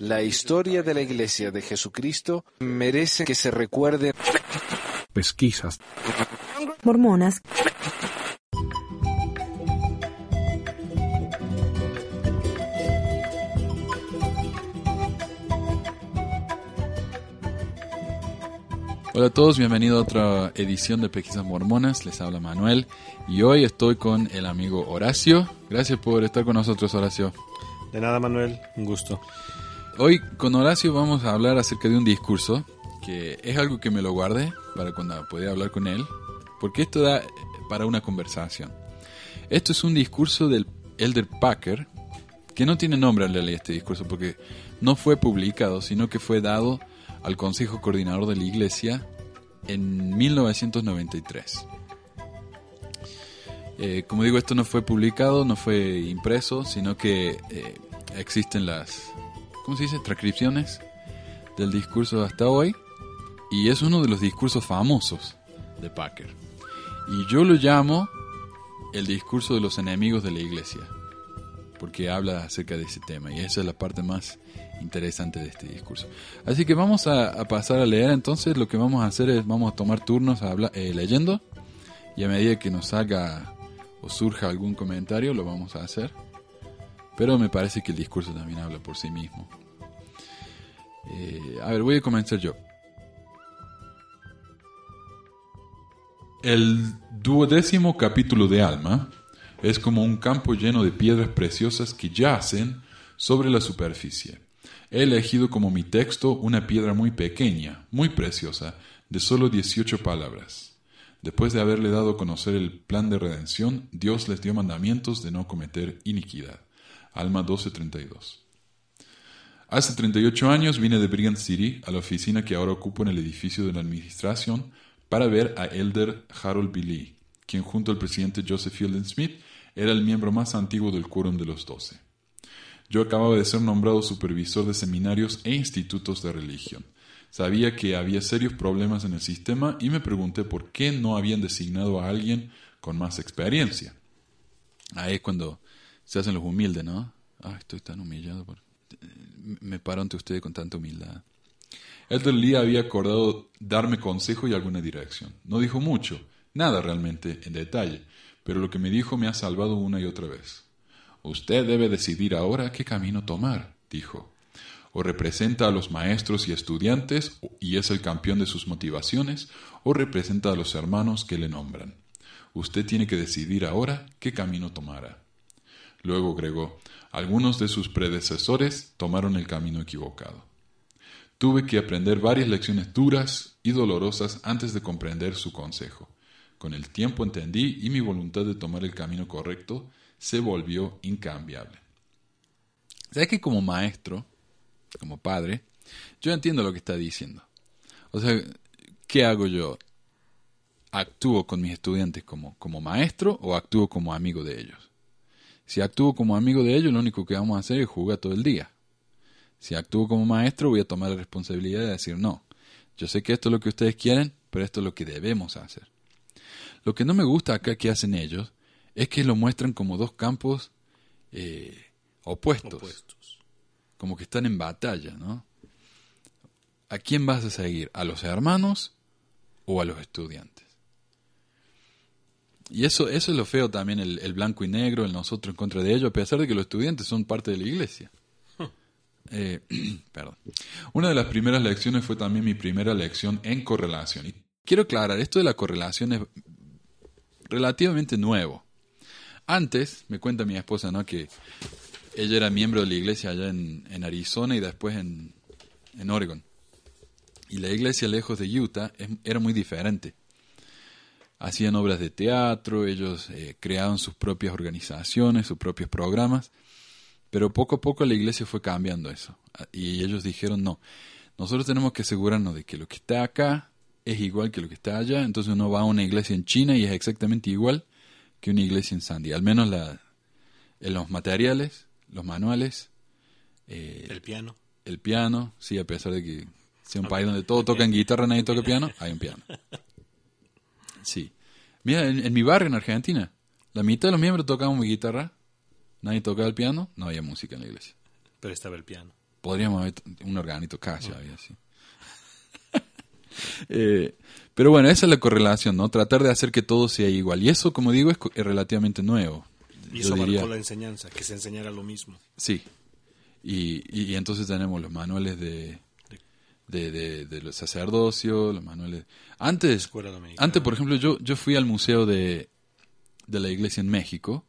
La historia de la Iglesia de Jesucristo merece que se recuerde. Pesquisas. Mormonas. Hola a todos, bienvenido a otra edición de Pesquisas Mormonas. Les habla Manuel y hoy estoy con el amigo Horacio. Gracias por estar con nosotros, Horacio. De nada, Manuel, un gusto. Hoy con Horacio vamos a hablar acerca de un discurso que es algo que me lo guardé para cuando pueda hablar con él, porque esto da para una conversación. Esto es un discurso del Elder Packer, que no tiene nombre en realidad este discurso, porque no fue publicado, sino que fue dado al Consejo Coordinador de la Iglesia en 1993. Eh, como digo, esto no fue publicado, no fue impreso, sino que eh, existen las, ¿cómo se dice?, transcripciones del discurso hasta hoy. Y es uno de los discursos famosos de Packer. Y yo lo llamo el discurso de los enemigos de la iglesia, porque habla acerca de ese tema. Y esa es la parte más interesante de este discurso. Así que vamos a, pasar a leer entonces. Lo que vamos a hacer es, vamos a tomar turnos a eh, leyendo. Y a medida que nos salga o surja algún comentario, lo vamos a hacer. Pero me parece que el discurso también habla por sí mismo. Eh, a ver, voy a comenzar yo. El duodécimo capítulo de Alma es como un campo lleno de piedras preciosas que yacen sobre la superficie. He elegido como mi texto una piedra muy pequeña, muy preciosa, de solo 18 palabras. Después de haberle dado a conocer el plan de redención, Dios les dio mandamientos de no cometer iniquidad. Alma 12:32. Hace 38 años vine de Brigham City a la oficina que ahora ocupo en el edificio de la administración para ver a Elder Harold B. quien junto al presidente Joseph Fielding Smith era el miembro más antiguo del quórum de los doce. Yo acababa de ser nombrado supervisor de seminarios e institutos de religión. Sabía que había serios problemas en el sistema y me pregunté por qué no habían designado a alguien con más experiencia. Ahí es cuando se hacen los humildes, ¿no? Ah, estoy tan humillado. Me paro ante ustedes con tanta humildad. Elder Lee había acordado darme consejo y alguna dirección. No dijo mucho, nada realmente en detalle, pero lo que me dijo me ha salvado una y otra vez. Usted debe decidir ahora qué camino tomar, dijo. O representa a los maestros y estudiantes y es el campeón de sus motivaciones, o representa a los hermanos que le nombran. Usted tiene que decidir ahora qué camino tomará. Luego agregó, algunos de sus predecesores tomaron el camino equivocado. Tuve que aprender varias lecciones duras y dolorosas antes de comprender su consejo. Con el tiempo entendí y mi voluntad de tomar el camino correcto se volvió incambiable. ¿Sabes que como maestro, como padre, yo entiendo lo que está diciendo? O sea, ¿qué hago yo? ¿Actúo con mis estudiantes como, como maestro o actúo como amigo de ellos? Si actúo como amigo de ellos, lo único que vamos a hacer es jugar todo el día. Si actúo como maestro, voy a tomar la responsabilidad de decir no. Yo sé que esto es lo que ustedes quieren, pero esto es lo que debemos hacer. Lo que no me gusta acá que hacen ellos es que lo muestran como dos campos eh, opuestos, opuestos, como que están en batalla, ¿no? ¿A quién vas a seguir? ¿A los hermanos o a los estudiantes? Y eso, eso es lo feo también, el, el, blanco y negro, el nosotros en contra de ellos, a pesar de que los estudiantes son parte de la iglesia. Eh, perdón. Una de las primeras lecciones fue también mi primera lección en correlación. Y quiero aclarar, esto de la correlación es relativamente nuevo. Antes, me cuenta mi esposa, ¿no? Que ella era miembro de la iglesia allá en, Arizona y después en, en, Oregon. Y la iglesia lejos de Utah era muy diferente. Hacían obras de teatro, ellos eh, creaban sus propias organizaciones, sus propios programas, pero poco a poco la iglesia fue cambiando eso. Y ellos dijeron, no, nosotros tenemos que asegurarnos de que lo que está acá es igual que lo que está allá. Entonces uno va a una iglesia en China y es exactamente igual que una iglesia en Sandy. Al menos la, en los materiales, los manuales. Eh, el piano. El piano, sí, a pesar de que sea un país donde todo toca en guitarra, nadie toca piano, hay un piano. Sí. Mira, en, mi barrio en Argentina, la mitad de los miembros tocaban guitarra, nadie tocaba el piano, no había música en la iglesia. Pero estaba el piano. Podríamos haber un organito casi había así. Eh, pero bueno, esa es la correlación, ¿no? Tratar de hacer que todo sea igual. Y eso, como digo, es relativamente nuevo. Y Yo eso diría- marcó la enseñanza, que se enseñara lo mismo. Sí. Y, y, y entonces tenemos los manuales de, de, de, de los sacerdocios, los manuales... Antes, Escuela dominicana. antes por ejemplo, yo, yo fui al museo de, de la iglesia en México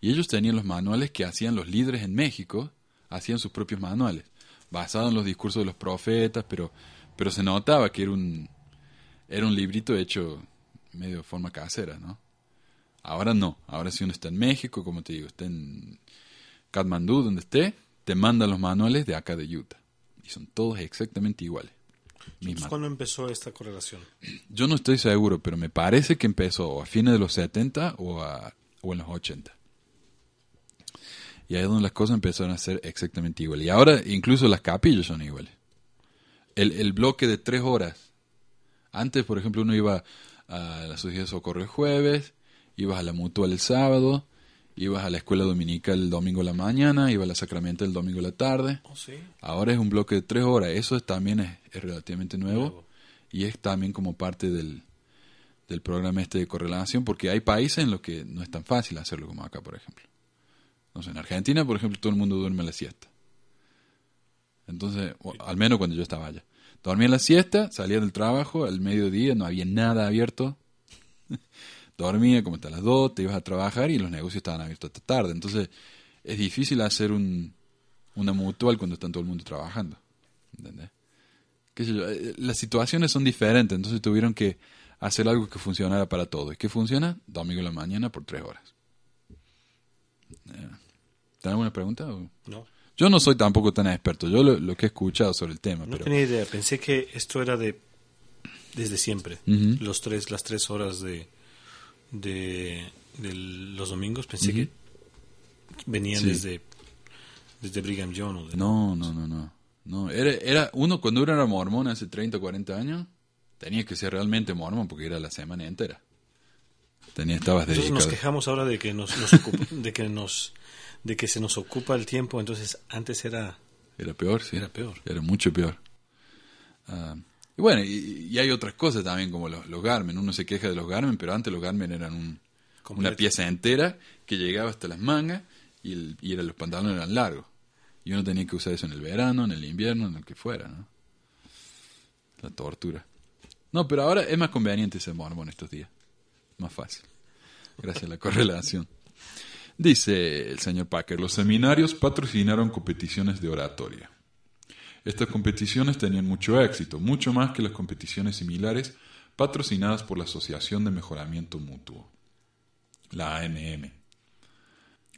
y ellos tenían los manuales que hacían los líderes en México, hacían sus propios manuales, basados en los discursos de los profetas, pero, pero se notaba que era un, era un librito hecho medio de forma casera, ¿no? Ahora no, ahora si uno está en México, como te digo, está en Katmandú, donde esté, te mandan los manuales de acá de Utah. Y son todos exactamente iguales. Entonces. ¿Cuándo empezó esta correlación? Yo no estoy seguro, pero me parece que empezó o a fines de los 70 o, a- o en los 80. Y ahí es donde las cosas empezaron a ser exactamente iguales. Y ahora incluso las capillas son iguales. El, el bloque de tres horas. Antes, por ejemplo, uno iba a la Sociedad de Socorro el jueves, ibas a la Mutual el sábado, ibas a la escuela dominical el domingo a la mañana, ibas a la Sacramento el domingo a la tarde. Oh, sí. Ahora es un bloque de tres horas. Eso es- también es, es relativamente nuevo, Nuevo. y es también como parte del, del programa este de correlación, porque hay países en los que no es tan fácil hacerlo como acá, por ejemplo. No sé, en Argentina, por ejemplo, todo el mundo duerme a la siesta. Entonces, o al menos cuando yo estaba allá. Dormía la siesta, salía del trabajo, al mediodía no había nada abierto. Dormía como hasta las 2, te ibas a trabajar y los negocios estaban abiertos hasta tarde. Entonces, es difícil hacer un, una mutual cuando está todo el mundo trabajando. ¿Entendés? Qué sé yo, eh, Las situaciones son diferentes, entonces tuvieron que hacer algo que funcionara para todos. ¿Y qué funciona? Domingo en la mañana por tres horas. Eh, ¿Tenés alguna pregunta? o? No, Yo no soy tampoco tan experto, yo lo, lo que he escuchado sobre el tema, no pero tenía idea. Pensé que esto era de desde siempre. Los tres, las tres horas de, de, de los domingos pensé que venían Sí. desde desde Brigham Young. o de- no, no, no, no. no era, era uno cuando uno era mormón hace 30 o 40 años, tenía que ser realmente mormón porque era la semana entera. Tenía, estabas Entonces nos dedicado. quejamos ahora de que nos, nos ocupa- de que nos de que se nos ocupa el tiempo. Entonces antes era Era peor, sí. Era peor. Era mucho peor. Ah, y bueno, y, y hay otras cosas también como los, los Garmin. Uno se queja de los Garmin, pero antes los Garmin eran un- una pieza entera que llegaba hasta las mangas y, el- y era- los pantalones eran largos. Y uno tenía que usar eso en el verano, en el invierno, en el que fuera, ¿no? La tortura. No, pero ahora es más conveniente ser mormón estos días. Más fácil. Gracias a la correlación. Dice el señor Packer, los seminarios patrocinaron competiciones de oratoria. Estas competiciones tenían mucho éxito, mucho más que las competiciones similares patrocinadas por la Asociación de Mejoramiento Mutuo, la AMM.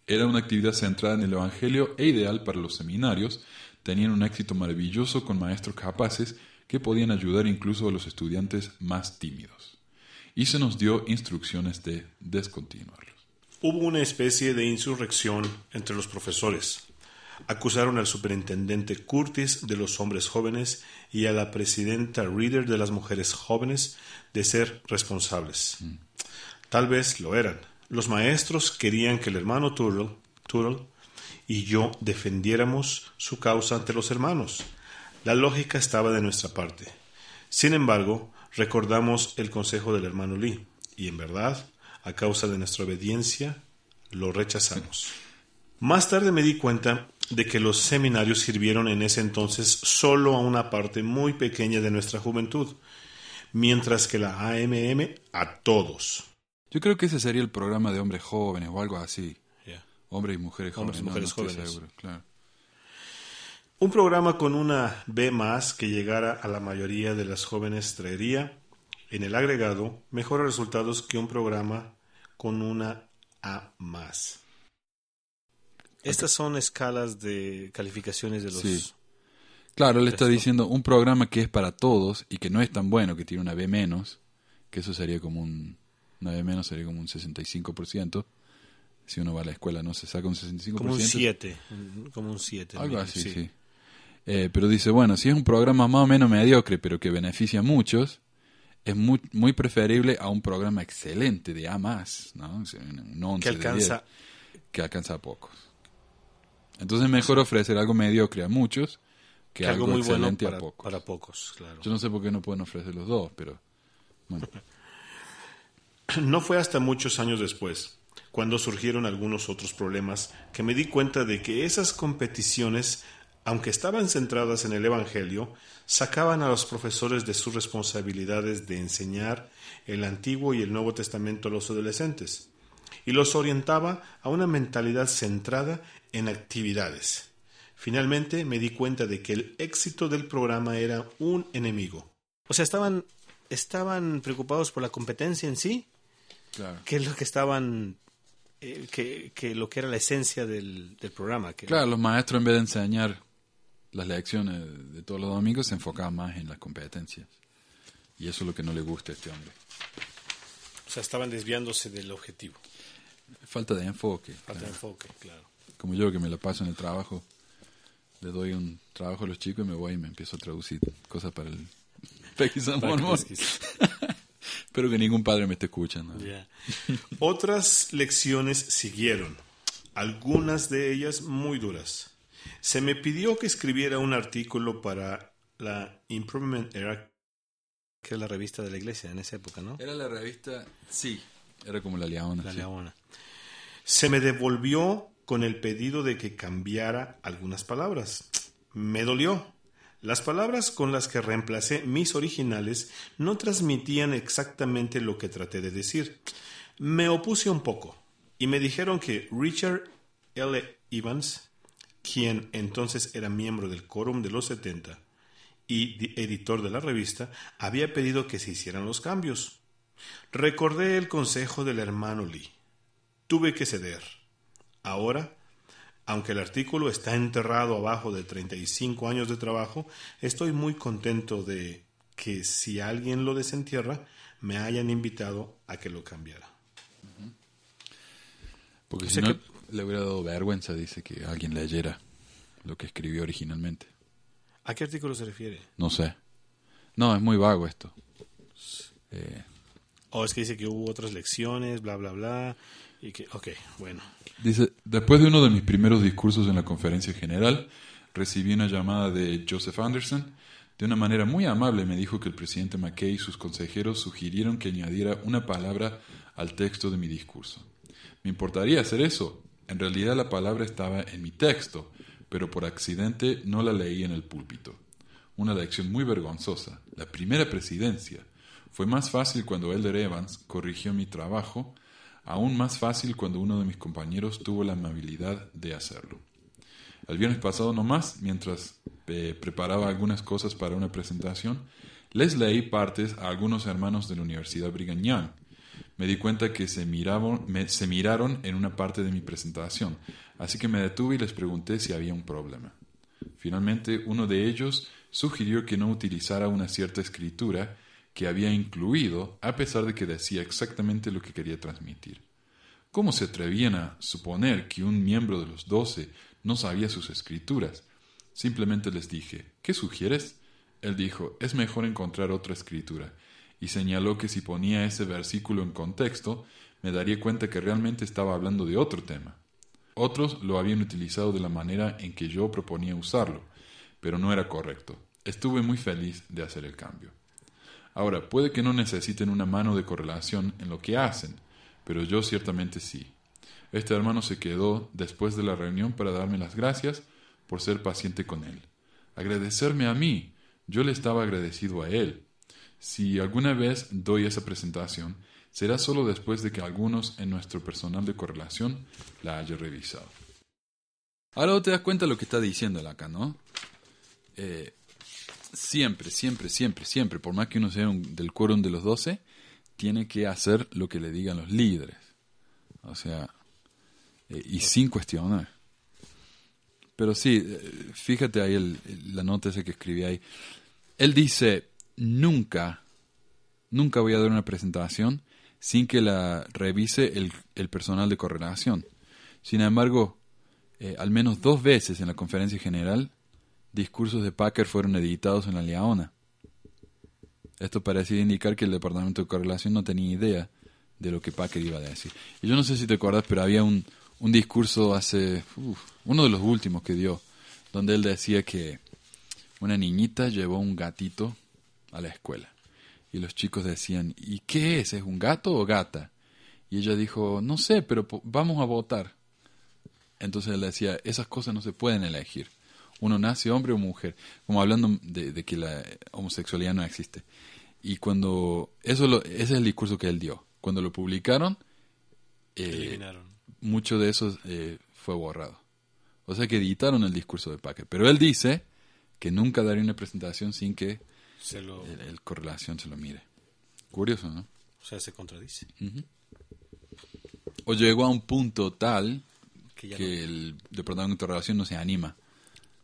Era una actividad centrada en el Evangelio e ideal para los seminarios, tenían un éxito maravilloso con maestros capaces que podían ayudar incluso a los estudiantes más tímidos. Y se nos dio instrucciones de descontinuarlos. Hubo una especie de insurrección entre los profesores. Acusaron al superintendente Curtis de los hombres jóvenes y a la presidenta Reader de las mujeres jóvenes de ser responsables. Tal vez lo eran. Los maestros querían que el hermano Turrell, Turrell y yo defendiéramos su causa ante los hermanos. La lógica estaba de nuestra parte. Sin embargo, recordamos el consejo del hermano Lee, y en verdad, a causa de nuestra obediencia, lo rechazamos. Más tarde me di cuenta de que los seminarios sirvieron en ese entonces solo a una parte muy pequeña de nuestra juventud, mientras que la AMM a todos. Yo creo que ese sería el programa de hombres jóvenes o algo así. Hombres y mujeres Hombres jóvenes. y no, mujeres no estoy jóvenes. seguro, claro. Un programa con una B más que llegara a la mayoría de las jóvenes traería, en el agregado, mejores resultados que un programa con una A más. Estas son escalas de calificaciones de los Sí. Claro, él está diciendo un programa que es para todos y que no es tan bueno, que tiene una B menos, que eso sería como un... Una B menos sería como un 65%. Si uno va a la escuela no se saca un 65%. como un 7, como un 7. Algo así, sí. Eh, pero dice, bueno, si es un programa más o menos mediocre, pero que beneficia a muchos, es muy, muy preferible a un programa excelente de A más, ¿no? Un 11 Que de alcanza 10, que alcanza a pocos. Entonces mejor ofrecer algo mediocre a muchos que, Que algo, algo muy bueno excelente para, a pocos. para pocos, claro. Yo no sé por qué no pueden ofrecer los dos, pero bueno. No fue hasta muchos años después, cuando surgieron algunos otros problemas, que me di cuenta de que esas competiciones, aunque estaban centradas en el Evangelio, sacaban a los profesores de sus responsabilidades de enseñar el Antiguo y el Nuevo Testamento a los adolescentes, y los orientaba a una mentalidad centrada en actividades. Finalmente me di cuenta de que el éxito del programa era un enemigo. O sea, estaban, estaban preocupados por la competencia en sí, Claro. que es lo que estaban eh, que, que lo que era la esencia del, del programa que Claro, los maestros en vez de enseñar las lecciones de todos los domingos se enfocaban más en las competencias. Y eso es lo que no le gusta a este hombre. o sea estaban desviándose del objetivo Falta de enfoque. falta de enfoque claro Como yo que me la paso en el trabajo, le doy un trabajo a los chicos y me voy y me empiezo a traducir cosas para el Mormón. pesquise. Espero que ningún padre me esté escuchando. Otras lecciones siguieron algunas de ellas muy duras se me pidió que escribiera un artículo para la Improvement Era que es la revista de la iglesia en esa época no Era la revista, sí, era como la Leona. La sí. Leona. Se me devolvió con el pedido de que cambiara algunas palabras. Me dolió. Las palabras con las que reemplacé mis originales no transmitían exactamente lo que traté de decir. Me opuse un poco y me dijeron que Richard L. Evans, quien entonces era miembro del Quórum de los 70 y di- editor de la revista, había pedido que se hicieran los cambios. Recordé el consejo del hermano Lee. Tuve que ceder. Ahora, aunque el artículo está enterrado abajo de 35 años de trabajo, estoy muy contento de que si alguien lo desentierra, me hayan invitado a que lo cambiara. Porque O si sea no, que- le hubiera dado vergüenza, dice, que alguien leyera lo que escribió originalmente. ¿A qué artículo se refiere? No sé. No, es muy vago esto. Eh, O es que dice que hubo otras lecciones, bla, bla, bla, ok, bueno. Dice, después de uno de mis primeros discursos en la conferencia general, recibí una llamada de Joseph Anderson. De una manera muy amable me dijo que el presidente McKay y sus consejeros sugirieron que añadiera una palabra al texto de mi discurso. ¿Me importaría hacer eso? En realidad la palabra estaba en mi texto, pero por accidente no la leí en el púlpito. Una lección muy vergonzosa. La primera presidencia. Fue más fácil cuando Elder Evans corrigió mi trabajo, aún más fácil cuando uno de mis compañeros tuvo la amabilidad de hacerlo. El viernes pasado nomás, mientras eh, preparaba algunas cosas para una presentación, les leí partes a algunos hermanos de la Universidad Brigham. Me di cuenta que se, miraban, se miraron en una parte de mi presentación, así que me detuve y les pregunté si había un problema. Finalmente, uno de ellos sugirió que no utilizara una cierta escritura que había incluido, a pesar de que decía exactamente lo que quería transmitir. ¿Cómo se atrevían a suponer que un miembro de los doce no sabía sus escrituras? Simplemente les dije, ¿qué sugieres? Él dijo, es mejor encontrar otra escritura, y señaló que si ponía ese versículo en contexto, me daría cuenta que realmente estaba hablando de otro tema. Otros lo habían utilizado de la manera en que yo proponía usarlo, pero no era correcto. Estuve muy feliz de hacer el cambio. Ahora, puede que no necesiten una mano de correlación en lo que hacen, pero yo ciertamente sí. Este hermano se quedó después de la reunión para darme las gracias por ser paciente con él. Agradecerme a mí. Yo le estaba agradecido a él. Si alguna vez doy esa presentación, será solo después de que algunos en nuestro personal de correlación la haya revisado. Ahora te das cuenta lo que está diciendo acá, ¿no? Eh, siempre, siempre, siempre, siempre, por más que uno sea un- del quórum de los doce, tiene que hacer lo que le digan los líderes. O sea, eh, y sin cuestionar. Pero sí, eh, fíjate ahí el- la nota esa que escribí ahí. Él dice, nunca, nunca voy a dar una presentación sin que la revise el, el personal de correlación. Sin embargo, eh, al menos dos veces en la conferencia general, discursos de Packer fueron editados en la Leona. Esto parecía indicar que el departamento de correlación no tenía idea de lo que Packer iba a decir. Y yo no sé si te acuerdas, pero había un, un discurso hace, uno de los últimos que dio, donde él decía que una niñita llevó un gatito a la escuela. Y los chicos decían, ¿y qué es? ¿Es un gato o gata? Y ella dijo, no sé, pero vamos a votar. Entonces él decía, esas cosas no se pueden elegir. Uno nace hombre o mujer, como hablando de, de que la homosexualidad no existe. Y cuando, eso lo, ese es el discurso que él dio. Cuando lo publicaron, eh, Eliminaron. mucho de eso eh, fue borrado. O sea que editaron el discurso de Packer. Pero él dice que nunca daría una presentación sin que Se lo, el, el correlación se lo mire. Curioso, ¿no? o sea, se contradice. O llegó a un punto tal Que que el departamento de correlación no se anima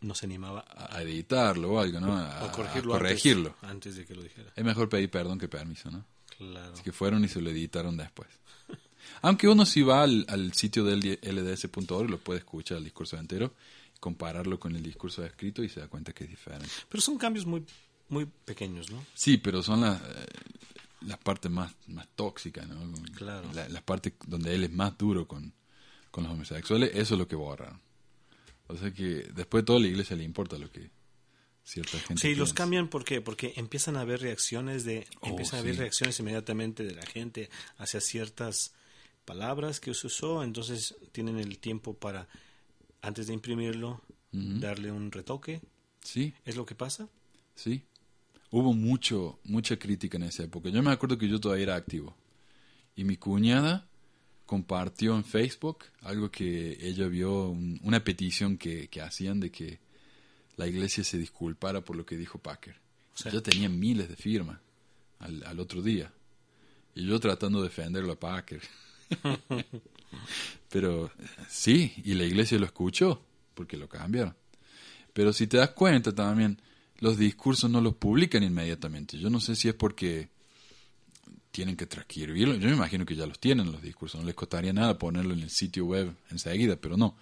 no, se animaba a, a editarlo o algo, ¿no? A, a a corregirlo, corregirlo. Antes, antes de que lo dijera. Es mejor pedir perdón que permiso, ¿no? Claro. Así que fueron y se lo editaron después. Aunque uno si va al, al sitio del lds.org lo puede escuchar el discurso entero, compararlo con el discurso escrito y se da cuenta que es diferente. Pero son cambios muy, muy pequeños, ¿no? Sí, pero son las eh, las partes más, más tóxicas, ¿no? Claro. La- las partes donde él es más duro con, con los homosexuales, eso es lo que borraron. O sea que después de todo a la iglesia le importa lo que cierta gente Sí, los piensa. cambian ¿por qué? porque empiezan a haber reacciones de Oh, empiezan a haber sí. reacciones inmediatamente de la gente hacia ciertas palabras que se usó, entonces tienen el tiempo para antes de imprimirlo darle un retoque. Sí, ¿Es lo que pasa? sí. Hubo mucho, mucha crítica en esa época. Yo me acuerdo que yo todavía era activo. Y mi cuñada compartió en Facebook algo que ella vio, un- una petición que, que hacían de que la iglesia se disculpara por lo que dijo Packer. Sí. Ya tenía miles de firmas al, al otro día. Y yo tratando de defenderlo a Packer. Pero sí, y la iglesia lo escuchó, porque lo cambiaron. Pero si te das cuenta también, los discursos no los publican inmediatamente. Yo no sé si es porque tienen que transcribirlo. Yo me imagino que ya los tienen los discursos. No les costaría nada ponerlo en el sitio web enseguida, pero no.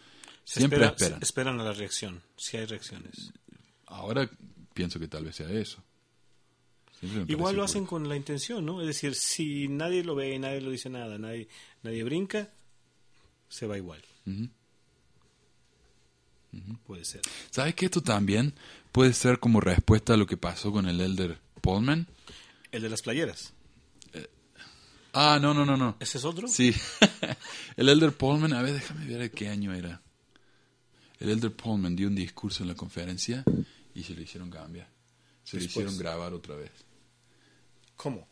Se Siempre espera- esperan. esperan a la reacción, si hay reacciones. Ahora pienso que tal vez sea eso. Igual lo hacen con la intención, ¿no? Es decir, si nadie lo ve, nadie lo dice nada, nadie, nadie brinca, se va igual. Puede ser. ¿Sabes que esto también puede ser como respuesta a lo que pasó con el elder Pullman? El de las playeras. Ah, no, no, no, no. ¿Ese es otro? Sí. el elder Pullman, a ver, déjame ver qué año era. El elder Pullman dio un discurso en la conferencia y se lo hicieron cambiar. Se lo hicieron grabar otra vez. ¿Cómo?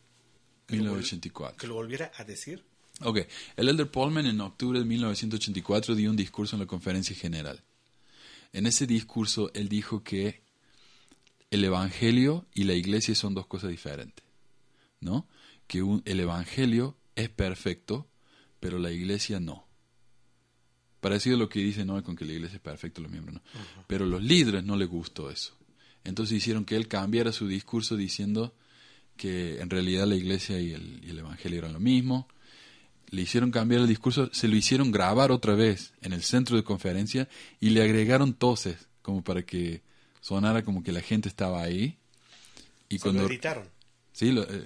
¿Que lo vol- 1984. ¿Que lo volviera a decir? Ok, el elder Pullman en octubre de 1984 dio un discurso en la conferencia general. En ese discurso él dijo que el evangelio y la iglesia son dos cosas diferentes, ¿no? Que un- el evangelio es perfecto, pero la iglesia no. Parecido a lo que dice no con que la iglesia es perfecta, los miembros no. Pero los líderes no les gustó eso. Entonces hicieron que él cambiara su discurso diciendo que en realidad la iglesia y el, y el evangelio eran lo mismo, le hicieron cambiar el discurso, se lo hicieron grabar otra vez en el centro de conferencia y le agregaron toses como para que sonara como que la gente estaba ahí. Y cuando editaron. sí, lo, eh,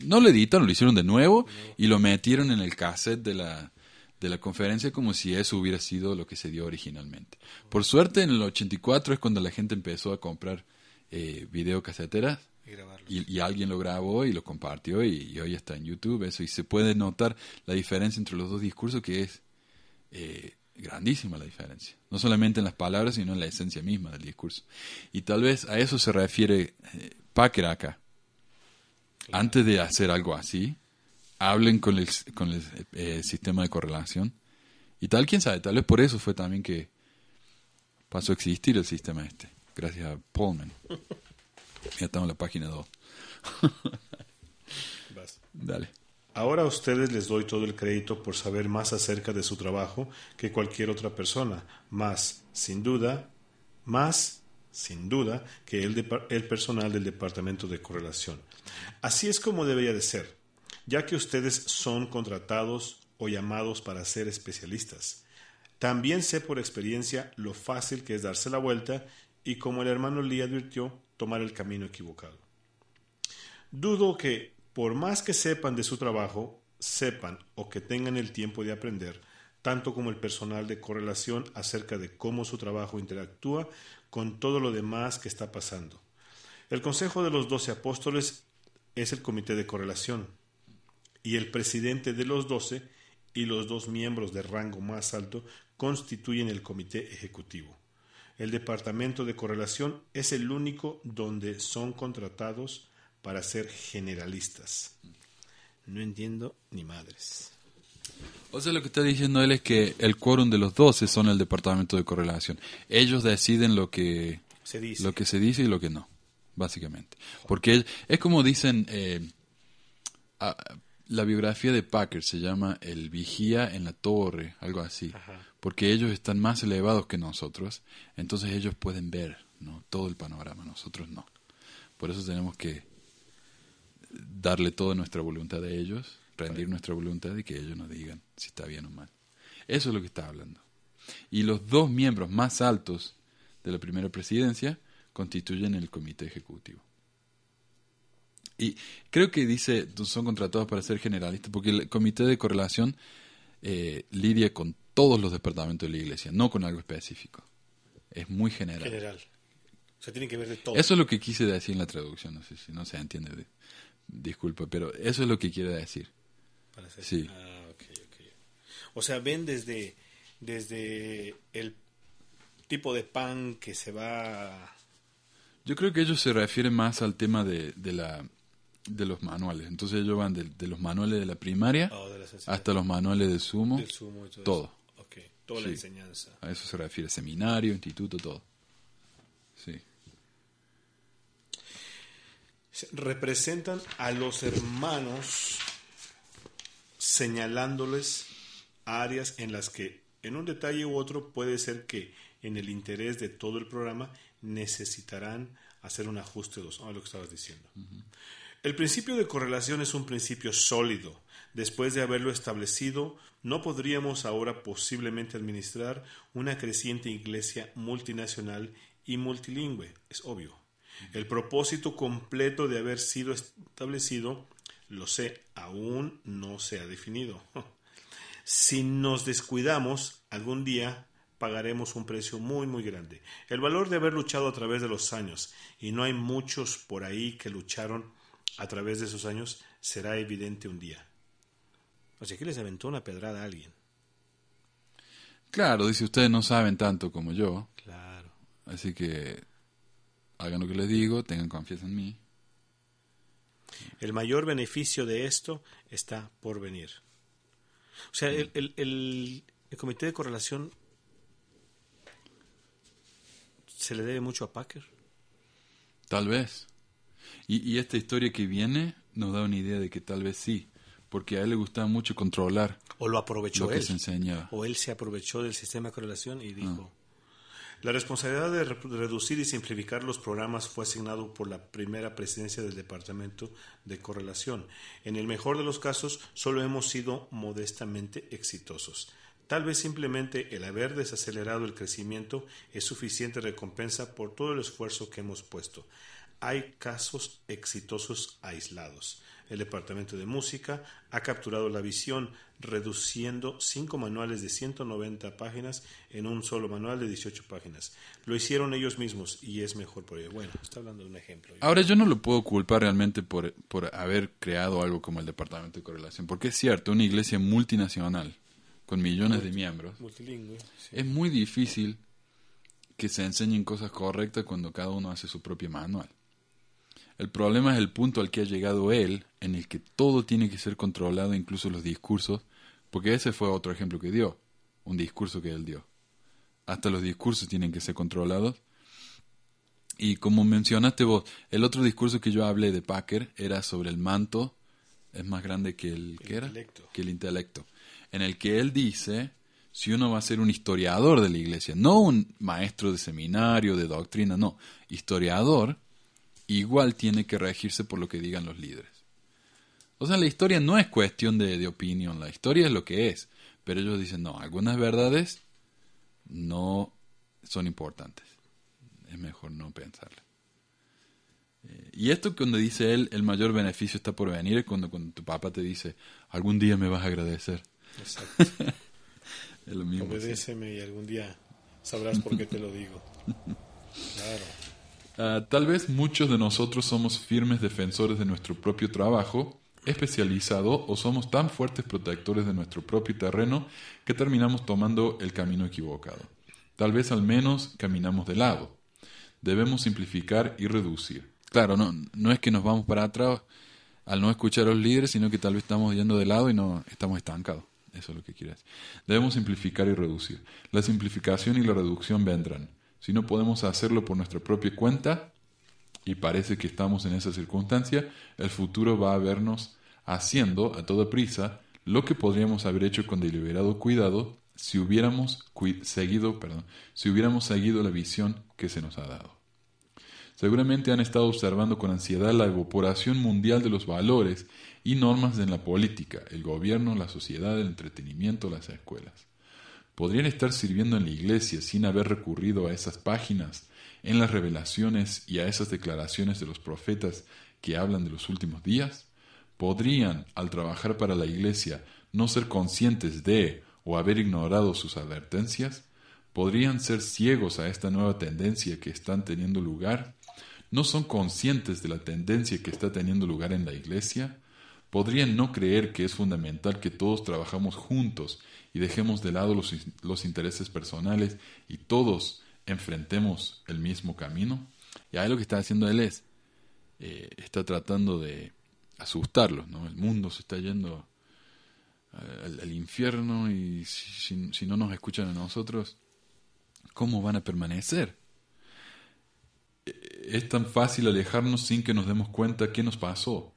no lo editaron, lo hicieron de nuevo y lo metieron en el cassette de la de la conferencia como si eso hubiera sido lo que se dio originalmente. Por suerte en el 84 es cuando la gente empezó a comprar eh, videocaseteras Y grabarlo. y, y alguien lo grabó y lo compartió y, y hoy está en YouTube eso y se puede notar la diferencia entre los dos discursos que es eh, grandísima la diferencia no solamente en las palabras sino en la esencia misma del discurso y tal vez a eso se refiere eh, Packer acá antes de hacer algo así hablen con el, con el eh, sistema de correlación. Y tal quién sabe tal vez por eso fue también que pasó a existir el sistema este gracias a Pullman. Ya estamos en la página 2 Vas. Dale. Ahora a ustedes les doy todo el crédito por saber más acerca de su trabajo que cualquier otra persona, más, sin duda, más, sin duda, que el, el personal del Departamento de Correlación. Así es como debería de ser, ya que ustedes son contratados o llamados para ser especialistas. También sé por experiencia lo fácil que es darse la vuelta y, como el hermano Lee advirtió, tomar el camino equivocado. Dudo que, por más que sepan de su trabajo, sepan o que tengan el tiempo de aprender, tanto como el personal de correlación acerca de cómo su trabajo interactúa con todo lo demás que está pasando. El Consejo de los Doce Apóstoles es el comité de correlación y el presidente de los doce y los dos miembros de rango más alto constituyen el comité ejecutivo. El departamento de correlación es el único donde son contratados para ser generalistas. No entiendo ni madres. O sea, lo que está diciendo él es que el quórum de los doce son el departamento de correlación. Ellos deciden lo que Se dice. lo que se dice y lo que no, básicamente. Porque es como dicen, eh, a- la biografía de Packer se llama El vigía en la torre, algo así. Ajá. Porque ellos están más elevados que nosotros, entonces ellos pueden ver ¿no? todo el panorama, nosotros no. Por eso tenemos que darle toda nuestra voluntad a ellos, rendir nuestra voluntad y que ellos nos digan si está bien o mal. Eso es lo que está hablando. Y los dos miembros más altos de la primera presidencia constituyen el comité ejecutivo. Y creo que dice, son contratados para ser generalistas, porque el comité de correlación eh, lidia con todos los departamentos de la iglesia, no con algo específico. Es muy general. General. O sea, tiene que ver de todo. Eso es lo que quise decir en la traducción, no sé si no se entiende, de- disculpa, pero eso es lo que quiere decir. Sí. Ah. O sea, ven desde, desde el tipo de pan que se va... Yo creo que ellos se refieren más al tema de, de la de los manuales. Entonces ellos van de, de los manuales de la primaria oh, de hasta los manuales del sumo. del sumo y todo. todo. eso. Ok, toda la Sí. enseñanza. A eso se refiere seminario, instituto, todo. Sí. representan a los hermanos señalándoles áreas en las que en un detalle u otro puede ser que en el interés de todo el programa necesitarán hacer un ajuste dos, ah, lo que estabas diciendo. El principio de correlación es un principio sólido. Después de haberlo establecido, no podríamos ahora posiblemente administrar una creciente iglesia multinacional y multilingüe, es obvio. El propósito completo de haber sido establecido, lo sé, aún no se ha definido. Si nos descuidamos, algún día pagaremos un precio muy muy grande. El valor de haber luchado a través de los años, y no hay muchos por ahí que lucharon a través de esos años, será evidente un día. O sea, que les aventó una pedrada a alguien. Claro, dice, ustedes no saben tanto como yo, Claro. así que hagan lo que les digo, tengan confianza en mí. El mayor beneficio de esto está por venir. O sea, el, el, el- el comité de correlación se le debe mucho a Packer. Tal vez. Y, y esta historia que viene nos da una idea de que tal vez sí, porque a él le gustaba mucho controlar O lo aprovechó lo que él. se enseñaba. O él se aprovechó del sistema de correlación y dijo, La responsabilidad de re- reducir y simplificar los programas fue asignado por la primera presidencia del Departamento de Correlación. En el mejor de los casos, solo hemos sido modestamente exitosos. Tal vez simplemente el haber desacelerado el crecimiento es suficiente recompensa por todo el esfuerzo que hemos puesto. Hay casos exitosos aislados. El Departamento de Música ha capturado la visión reduciendo cinco manuales de 190 páginas en un solo manual de 18 páginas. Lo hicieron ellos mismos y es mejor por ello. Bueno, está hablando de un ejemplo. Ahora yo no lo puedo culpar realmente por, por haber creado algo como el Departamento de Correlación, porque es cierto, una iglesia multinacional con millones de miembros, Multilingüe. sí. es muy difícil que se enseñen cosas correctas cuando cada uno hace su propio manual. El problema es el punto al que ha llegado él, en el que todo tiene que ser controlado, incluso los discursos, porque ese fue otro ejemplo que dio, un discurso que él dio. Hasta los discursos tienen que ser controlados. Y como mencionaste vos, el otro discurso que yo hablé de Packer era sobre el manto, es más grande que el, ¿qué era? Que el intelecto. En el que él dice, si uno va a ser un historiador de la iglesia, no un maestro de seminario, de doctrina, no, historiador, igual tiene que regirse por lo que digan los líderes. O sea, la historia no es cuestión de, de opinión, la historia es lo que es. Pero ellos dicen, no, algunas verdades no son importantes. Es mejor no pensarle. Eh, y esto cuando dice él, el mayor beneficio está por venir, es cuando, cuando tu papá te dice, algún día me vas a agradecer. Exacto. Es lo mismo. sí. Obedéceme y algún día sabrás por qué te lo digo. Claro. Ah, tal vez muchos de nosotros somos firmes defensores de nuestro propio trabajo especializado o somos tan fuertes protectores de nuestro propio terreno que terminamos tomando el camino equivocado. Tal vez al menos caminamos de lado. Debemos simplificar y reducir. Claro, no, no es que nos vamos para atrás al no escuchar a los líderes, sino que tal vez estamos yendo de lado y no estamos estancados. Eso es lo que quiere decir. Debemos simplificar y reducir. La simplificación y la reducción vendrán. Si no podemos hacerlo por nuestra propia cuenta, y parece que estamos en esa circunstancia, el futuro va a vernos haciendo a toda prisa lo que podríamos haber hecho con deliberado cuidado si hubiéramos seguido, perdón, si hubiéramos seguido la visión que se nos ha dado. Seguramente han estado observando con ansiedad la evaporación mundial de los valores y normas en la política, el gobierno, la sociedad, el entretenimiento, las escuelas. ¿Podrían estar sirviendo en la iglesia sin haber recurrido a esas páginas, en las revelaciones y a esas declaraciones de los profetas que hablan de los últimos días? ¿Podrían, al trabajar para la iglesia, no ser conscientes de o haber ignorado sus advertencias? ¿Podrían ser ciegos a esta nueva tendencia que están teniendo lugar? ¿No son conscientes de la tendencia que está teniendo lugar en la iglesia? ¿Podrían no creer que es fundamental que todos trabajamos juntos y dejemos de lado los, los intereses personales y todos enfrentemos el mismo camino? Y ahí lo que está haciendo él es, eh, está tratando de asustarlos, ¿no? El mundo se está yendo al, infierno y si, si- no nos escuchan a nosotros, ¿cómo van a permanecer? Es tan fácil alejarnos sin que nos demos cuenta qué nos pasó.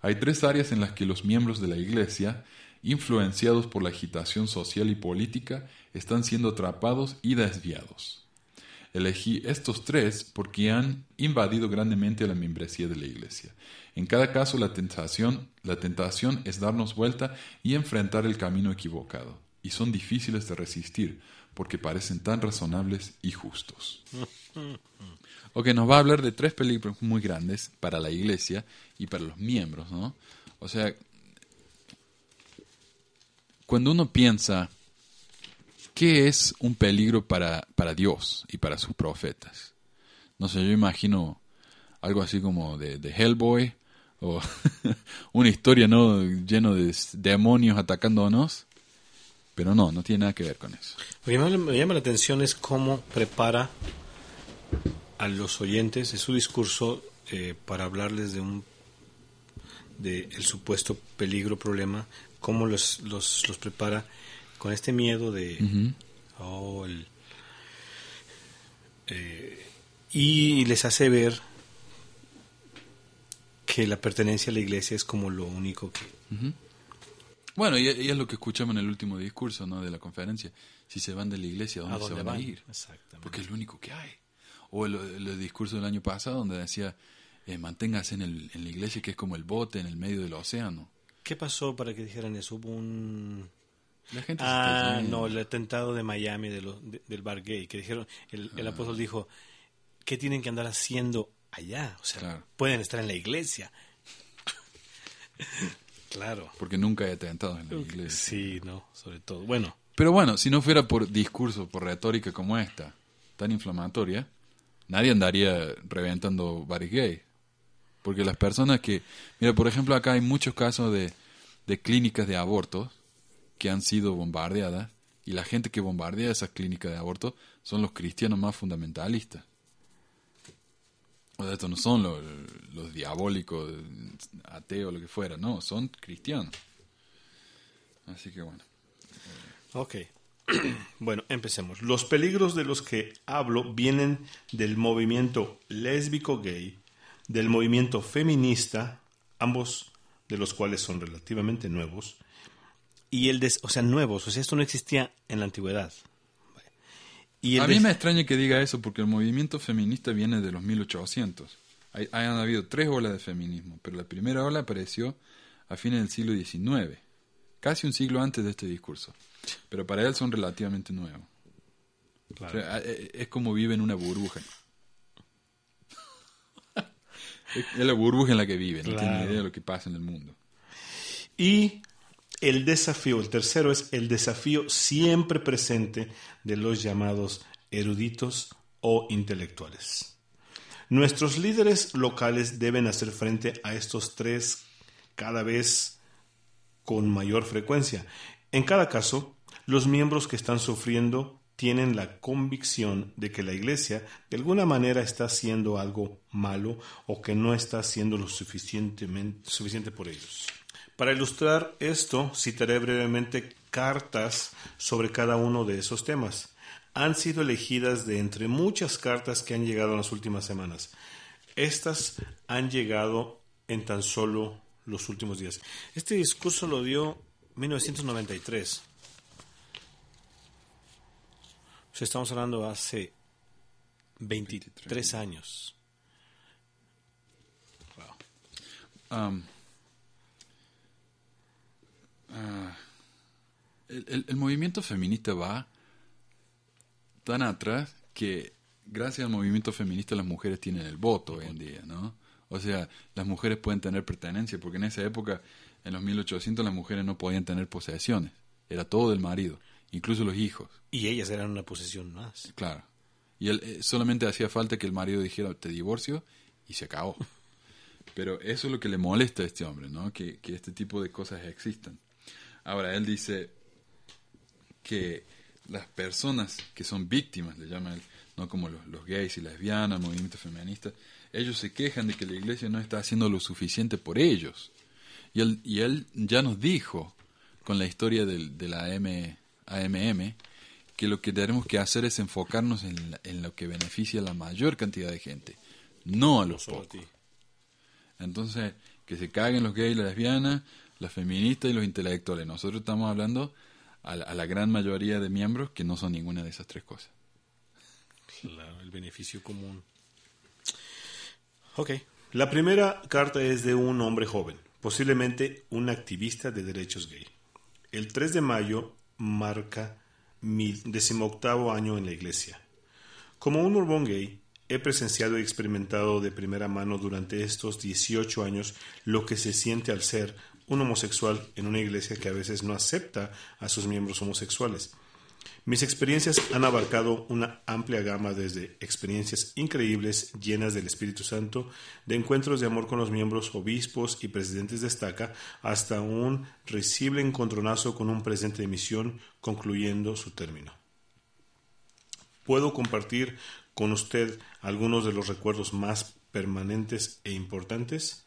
Hay tres áreas en las que los miembros de la Iglesia, influenciados por la agitación social y política, están siendo atrapados y desviados. Elegí estos tres porque han invadido grandemente la membresía de la Iglesia. En cada caso, la tentación, la tentación es darnos vuelta y enfrentar el camino equivocado, y son difíciles de resistir porque parecen tan razonables y justos. Ok, nos va a hablar de tres peligros muy grandes para la iglesia y para los miembros, ¿no? O sea, cuando uno piensa, ¿qué es un peligro para, para Dios y para sus profetas? No sé, yo imagino algo así como de, de Hellboy o una historia, ¿no? Lleno de demonios atacándonos. Pero no, no tiene nada que ver con eso. Lo que me llama la atención es cómo prepara a los oyentes en su discurso eh, para hablarles de un de supuesto peligro problema cómo los, los, los prepara con este miedo de oh, el- eh, y les hace ver que la pertenencia a la iglesia es como lo único que Bueno, y, y es lo que escuchamos en el último discurso ¿no? de la conferencia. Si se van de la iglesia, ¿a dónde, ¿A dónde se van, van? a ir? Exactamente. Porque es lo único que hay. O el, el discurso del año pasado donde decía, eh, manténgase en, el, en la iglesia que es como el bote en el medio del océano. ¿Qué pasó para que dijeran eso? Hubo un La gente Ah, no, el atentado de Miami de lo- de- del bar gay, que dijeron, el, Ah. el apóstol dijo, ¿qué tienen que andar haciendo allá? O sea, Claro. pueden estar en la iglesia. claro. Porque nunca hay atentados en la iglesia. Sí, no, sobre todo. Bueno, Pero bueno, si no fuera por discurso, por retórica como esta, tan inflamatoria, nadie andaría reventando bares gay. Porque las personas que... Mira, por ejemplo, acá hay muchos casos de, de clínicas de abortos que han sido bombardeadas y la gente que bombardea esas clínicas de aborto son los cristianos más fundamentalistas. O sea, estos no son los, los diabólicos, ateos, lo que fuera, no, son cristianos. Así que bueno. ok. Bueno, empecemos. Los peligros de los que hablo vienen del movimiento lésbico gay, del movimiento feminista, ambos de los cuales son relativamente nuevos, Y el des, o sea, nuevos, o sea, esto no existía en la antigüedad. Y el A mí me extraña que diga eso porque el movimiento feminista viene de los 1800. Hay, han habido tres olas de feminismo, pero la primera ola apareció a fines del siglo XIX, casi un siglo antes de este discurso. Pero para él son relativamente nuevos. O sea, eh, es como vive en una burbuja. Es la burbuja en la que vive, no tiene Claro. ni idea de lo que pasa en el mundo. Y el desafío, el tercero es el desafío siempre presente de los llamados eruditos o intelectuales. Nuestros líderes locales deben hacer frente a estos tres cada vez con mayor frecuencia. En cada caso, los miembros que están sufriendo tienen la convicción de que la Iglesia de alguna manera está haciendo algo malo o que no está haciendo lo suficientemente, suficiente por ellos. Para ilustrar esto, citaré brevemente cartas sobre cada uno de esos temas. Han sido elegidas de entre muchas cartas que han llegado en las últimas semanas. Estas han llegado en tan solo los últimos días. Este discurso lo dio 1993. O sea, estamos hablando hace 23 años. Um, ah, el, el- el movimiento feminista va tan atrás que gracias al movimiento feminista las mujeres tienen el voto hoy en día, ¿no? O sea, las mujeres pueden tener pertenencia, porque en esa época, en los 1800, las mujeres no podían tener posesiones. Era todo del marido, incluso los hijos. Y ellas eran una posesión más. Claro. Y él eh, solamente hacía falta que el marido dijera te divorcio y se acabó. Pero eso es lo que le molesta a este hombre, ¿no? Que, que este tipo de cosas existan. Ahora, él dice que las personas que son víctimas, le llama él, no como los, los gays y lesbianas, movimientos feministas, ellos se quejan de que la iglesia no está haciendo lo suficiente por ellos. Y él, y él ya nos dijo, con la historia del, de la AM, AMM, que lo que tenemos que hacer es enfocarnos en, la- en lo que beneficia a la mayor cantidad de gente, no a los pocos. ti. Entonces, que se caguen los gays, las lesbianas, las feministas y los intelectuales. Nosotros estamos hablando a la, a la gran mayoría de miembros que no son ninguna de esas tres cosas. Claro, el beneficio común. Ok. La primera carta es de un hombre joven, posiblemente un activista de derechos gay. El 3 de mayo marca mi decimoctavo año en la iglesia. Como un mormón gay, he presenciado y experimentado de primera mano durante estos 18 años lo que se siente al ser un homosexual en una iglesia que a veces no acepta a sus miembros homosexuales. Mis experiencias han abarcado una amplia gama desde experiencias increíbles llenas del Espíritu Santo, de encuentros de amor con los miembros, obispos y presidentes de estaca, hasta un risible encontronazo con un presidente de misión concluyendo su término. Puedo compartir con usted algunos de los recuerdos más permanentes e importantes.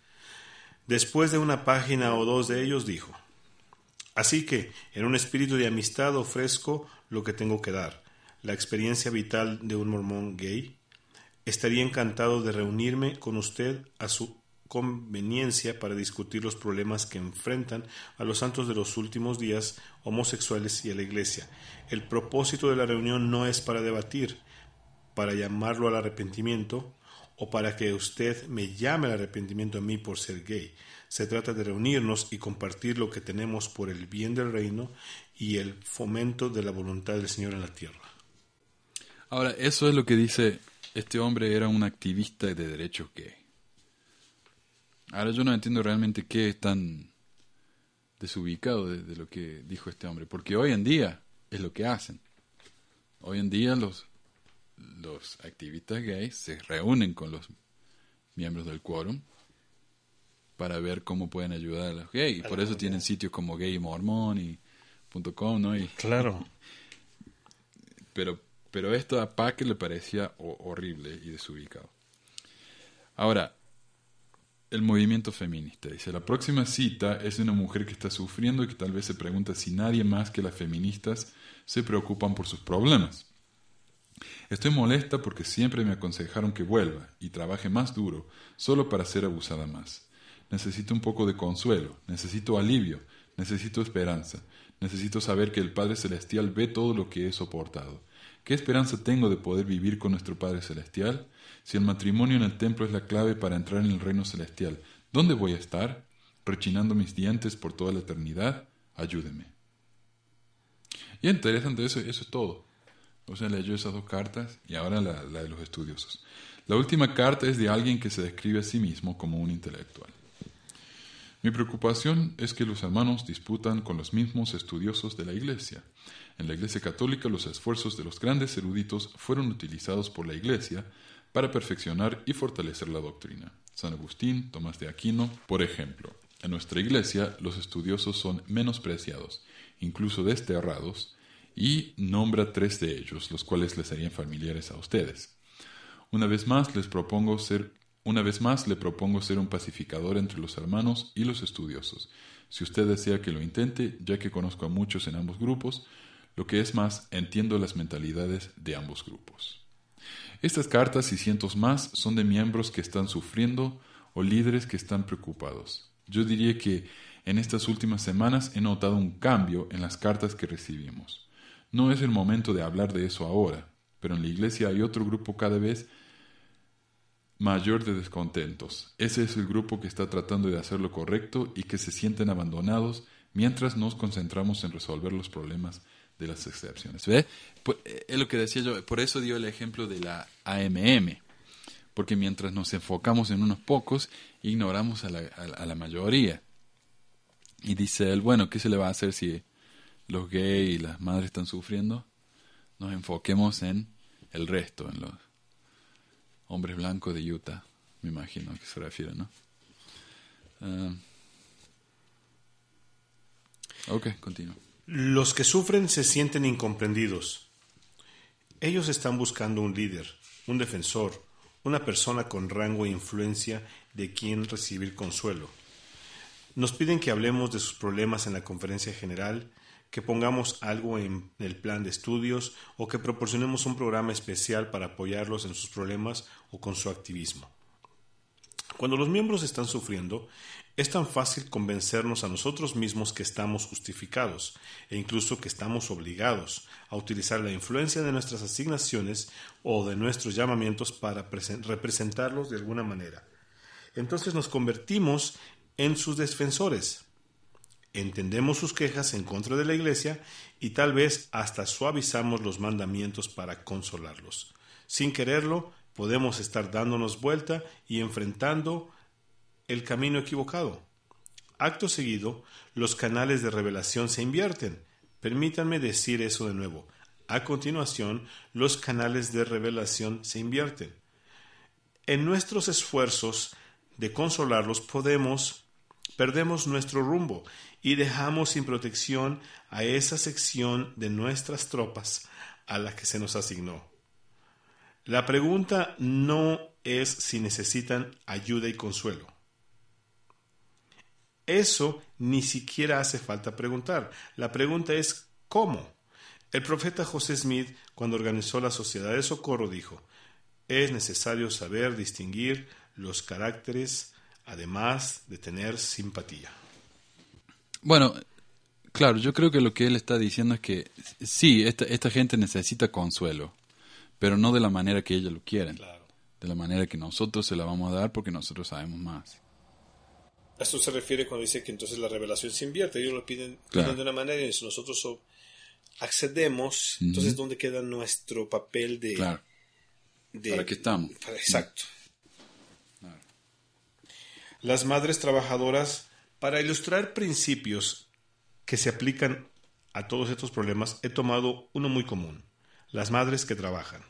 Después de una página o dos de ellos dijo, Así que, en un espíritu de amistad ofrezco lo que tengo que dar, la experiencia vital de un mormón gay. Estaría encantado de reunirme con usted a su conveniencia para discutir los problemas que enfrentan a los santos de los últimos días, homosexuales y a la Iglesia. El propósito de la reunión no es para debatir, para llamarlo al arrepentimiento o para que usted me llame al arrepentimiento a mí por ser gay. Se trata de reunirnos y compartir lo que tenemos por el bien del reino y el fomento de la voluntad del Señor en la tierra. Ahora, eso es lo que dice este hombre era un activista de derechos gay. Ahora yo no entiendo realmente qué es tan desubicado de, lo que dijo este hombre, porque hoy en día es lo que hacen. Hoy en día los, los activistas gays se reúnen con los miembros del quórum para ver cómo pueden ayudar a los gays. Y por eso tienen sitios como Gay Mormón y .com, ¿no? Y, Claro. pero, pero esto a Paque le parecía ho- horrible y desubicado. Ahora, el movimiento feminista dice, la próxima cita es de una mujer que está sufriendo y que tal vez se pregunta si nadie más que las feministas se preocupan por sus problemas. Estoy molesta porque siempre me aconsejaron que vuelva y trabaje más duro solo para ser abusada más. Necesito un poco de consuelo, necesito alivio, necesito esperanza, necesito saber que el Padre Celestial ve todo lo que he soportado. ¿Qué esperanza tengo de poder vivir con nuestro Padre Celestial? Si el matrimonio en el templo es la clave para entrar en el reino celestial, ¿dónde voy a estar? ¿Rechinando mis dientes por toda la eternidad? Ayúdeme. Y interesante, eso, eso es todo. O sea, leyó esas dos cartas y ahora la, la de los estudiosos. La última carta es de alguien que se describe a sí mismo como un intelectual. Mi preocupación es que los hermanos disputan con los mismos estudiosos de la Iglesia. En la Iglesia Católica los esfuerzos de los grandes eruditos fueron utilizados por la Iglesia para perfeccionar y fortalecer la doctrina. San Agustín, Tomás de Aquino, por ejemplo. En nuestra Iglesia los estudiosos son menospreciados, incluso desterrados, y nombra tres de ellos, los cuales les serían familiares a ustedes. Una vez más les propongo ser una vez más le propongo ser un pacificador entre los hermanos y los estudiosos. Si usted desea que lo intente, ya que conozco a muchos en ambos grupos, lo que es más, entiendo las mentalidades de ambos grupos. Estas cartas y cientos más son de miembros que están sufriendo o líderes que están preocupados. Yo diría que en estas últimas semanas he notado un cambio en las cartas que recibimos. No es el momento de hablar de eso ahora, pero en la iglesia hay otro grupo cada vez mayor de descontentos. Ese es el grupo que está tratando de hacer lo correcto y que se sienten abandonados mientras nos concentramos en resolver los problemas de las excepciones. ¿Ve? Eh, es lo que decía yo, por eso dio el ejemplo de la AMM, porque mientras nos enfocamos en unos pocos, ignoramos a la, a la mayoría. Y dice él, bueno, ¿qué se le va a hacer si los gays y las madres están sufriendo? Nos enfoquemos en el resto, en los hombres blancos de Utah, me imagino a qué se refiere, ¿no? Ah. ok. Los que sufren se sienten incomprendidos. Ellos están buscando un líder, un defensor, una persona con rango e influencia de quien recibir consuelo. Nos piden que hablemos de sus problemas en la conferencia general que pongamos algo en el plan de estudios o que proporcionemos un programa especial para apoyarlos en sus problemas o con su activismo. Cuando los miembros están sufriendo, es tan fácil convencernos a nosotros mismos que estamos justificados e incluso que estamos obligados a utilizar la influencia de nuestras asignaciones o de nuestros llamamientos para representarlos de alguna manera. Entonces nos convertimos en sus defensores, entendemos sus quejas en contra de la Iglesia y tal vez hasta suavizamos los mandamientos para consolarlos. Sin quererlo, podemos estar dándonos vuelta y enfrentando el camino equivocado. Acto seguido, los canales de revelación se invierten. Permítanme decir eso de nuevo. A continuación, los canales de revelación se invierten. En nuestros esfuerzos de consolarlos podemos perdemos nuestro rumbo y dejamos sin protección a esa sección de nuestras tropas a la que se nos asignó. La pregunta no es si necesitan ayuda y consuelo. Eso ni siquiera hace falta preguntar. La pregunta es ¿cómo? El profeta José Smith, cuando organizó la Sociedad de Socorro, dijo, es necesario saber distinguir los caracteres, además de tener simpatía. Bueno, claro, yo creo que lo que él está diciendo es que sí, esta, esta gente necesita consuelo, pero no de la manera que ellos lo quieren, de la manera que nosotros se la vamos a dar porque nosotros sabemos más. A esto se refiere cuando dice que entonces la revelación se invierte, ellos lo piden, de una manera y nosotros accedemos, entonces ¿dónde queda nuestro papel de... Claro. ¿Para qué estamos? exacto. Las madres trabajadoras para ilustrar principios que se aplican a todos estos problemas, he tomado uno muy común, las madres que trabajan.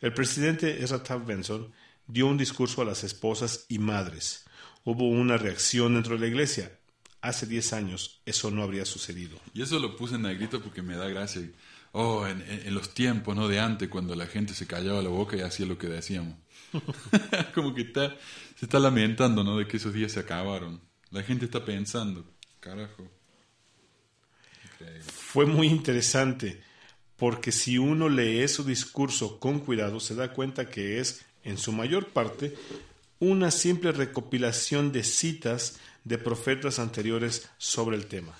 El presidente Ezra Taft Benson dio un discurso a las esposas y madres. Hubo una reacción dentro de la iglesia. Hace 10 años eso no habría sucedido. Y eso lo puse en negrito porque me da gracia. Oh, en, en, los tiempos, ¿no? De antes, cuando la gente se callaba la boca y hacía lo que decíamos. Como que está, se está lamentando, ¿no? De que esos días se acabaron. La gente está pensando, carajo. Fue muy interesante, porque si uno lee su discurso con cuidado, se da cuenta que es, en su mayor parte, una simple recopilación de citas de profetas anteriores sobre el tema.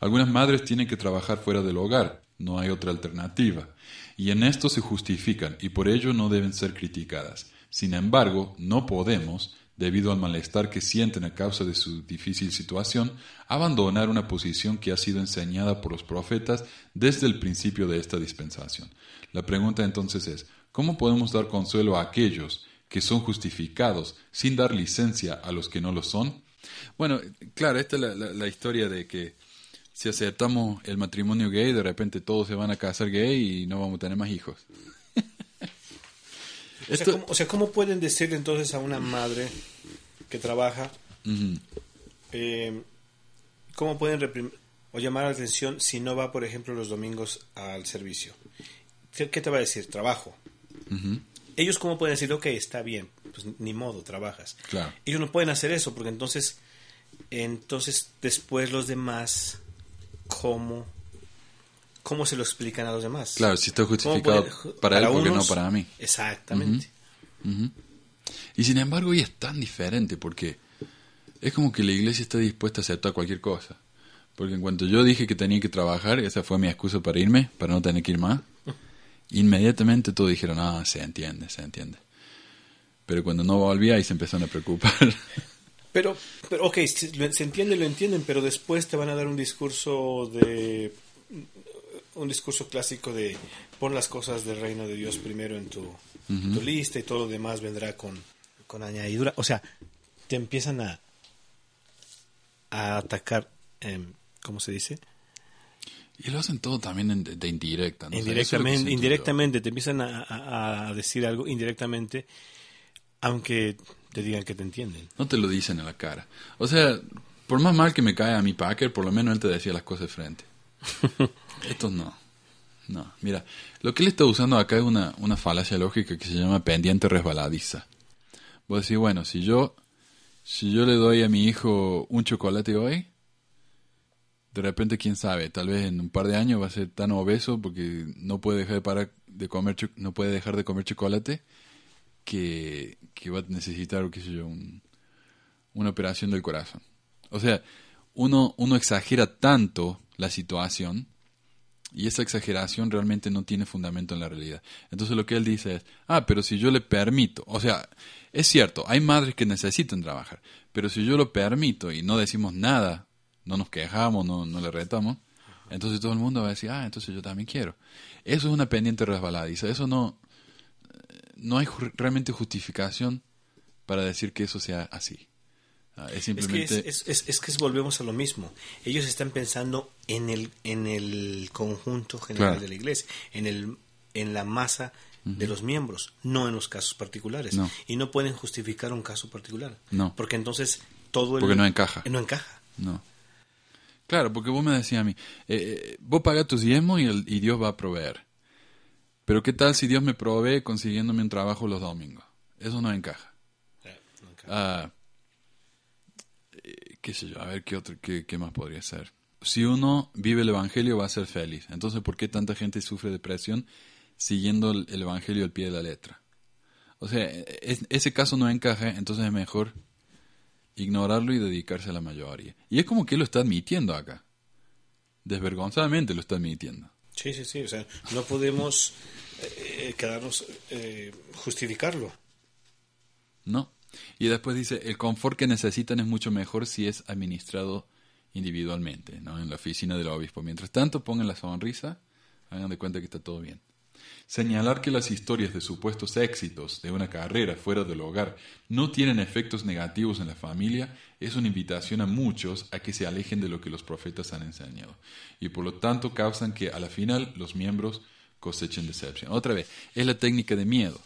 Algunas madres tienen que trabajar fuera del hogar, no hay otra alternativa, y en esto se justifican y por ello no deben ser criticadas. Sin embargo, no podemos, debido al malestar que sienten a causa de su difícil situación, abandonar una posición que ha sido enseñada por los profetas desde el principio de esta dispensación. La pregunta entonces es, ¿cómo podemos dar consuelo a aquellos que son justificados sin dar licencia a los que no lo son? Bueno, claro, esta es la, historia de que si aceptamos el matrimonio gay, de repente todos se van a casar gay y no vamos a tener más hijos. O sea, ¿cómo, o sea, ¿cómo pueden decirle entonces a una madre que trabaja, eh, cómo pueden reprim- o llamar la atención si no va, por ejemplo, los domingos al servicio? ¿Qué, qué te va a decir? Trabajo. Ellos cómo pueden decir, ok, está bien, pues ni modo, trabajas. Claro. Ellos no pueden hacer eso porque entonces, entonces después los demás, ¿cómo, cómo se lo explican a los demás? Claro, si está ¿Cómo justificado puede- para, él porque no para mí. Exactamente. Y sin embargo, hoy es tan diferente porque es como que la iglesia está dispuesta a aceptar cualquier cosa. Porque en cuanto yo dije que tenía que trabajar, esa fue mi excusa para irme, para no tener que ir más. Inmediatamente todos dijeron, ah, se entiende, se entiende. Pero cuando no volvía, ahí se empezaron a preocupar. Pero, pero ok, se entiende, lo entienden, pero después te van a dar un discurso de un discurso clásico de pon las cosas del reino de Dios primero en tu, tu lista y todo lo demás vendrá con, con añadidura. O sea, te empiezan a, a atacar, em, ¿cómo se dice? y lo hacen todo también en- de, indirecta. indirectamente, indirectamente te empiezan a, a- a decir algo indirectamente, aunque te digan que te entienden. No te lo dicen en la cara. O sea, por más mal que me cae a mi Packer, por lo menos él te decía las cosas de frente. Estos no. No, mira, lo que él está usando acá es una, una falacia lógica que se llama pendiente resbaladiza. Vos decís, bueno, si yo, si yo le doy a mi hijo un chocolate hoy, de repente, quién sabe, tal vez en un par de años va a ser tan obeso porque no puede dejar de parar de comer, no puede dejar de comer chocolate que, que va a necesitar, qué sé yo, un- una operación del corazón. O sea, uno, uno exagera tanto la situación y esa exageración realmente no tiene fundamento en la realidad. Entonces lo que él dice es, ah, pero si yo le permito, o sea, es cierto, hay madres que necesitan trabajar, pero si yo lo permito y no decimos nada, no nos quejamos, no, no le retamos, entonces todo el mundo va a decir, ah, entonces yo también quiero. Eso es una pendiente resbaladiza, eso no, no hay realmente justificación para decir que eso sea así. Ah, es Es que, simplemente... es, es- es- es que volvemos a lo mismo. Ellos están pensando en el, en el conjunto general Claro. de la iglesia, en, el, en la masa de los miembros, no en los casos particulares. No. Y no pueden justificar un caso particular. No. Porque entonces todo el... Porque no encaja. No encaja. No. Claro, porque vos me decías a mí, eh, eh, vos pagas tus diezmos y, el- y Dios va a proveer. Pero ¿qué tal si Dios me provee consiguiéndome un trabajo los domingos? Eso no encaja. No encaja. Ah, eh, qué sé yo, a ver qué, otro, qué, qué más podría ser. Si uno vive el Evangelio va a ser feliz. Entonces, ¿por qué tanta gente sufre depresión siguiendo el, el Evangelio al pie de la letra? O sea, es- ese caso no encaja, entonces es mejor ignorarlo y dedicarse a la mayoría. Y es como que él lo está admitiendo acá. Desvergonzadamente lo está admitiendo. Sí, sí, sí. O sea, no podemos eh, quedarnos... eh, justificarlo. ¿No? Y después dice, el confort que necesitan es mucho mejor si es administrado individualmente, ¿no? En la oficina del obispo. Mientras tanto, pongan la sonrisa, hagan de cuenta que está todo bien. Señalar que las historias de supuestos éxitos de una carrera fuera del hogar no tienen efectos negativos en la familia es una invitación a muchos a que se alejen de lo que los profetas han enseñado y por lo tanto causan que a la final los miembros cosechen decepción. Otra vez, es la técnica de miedo.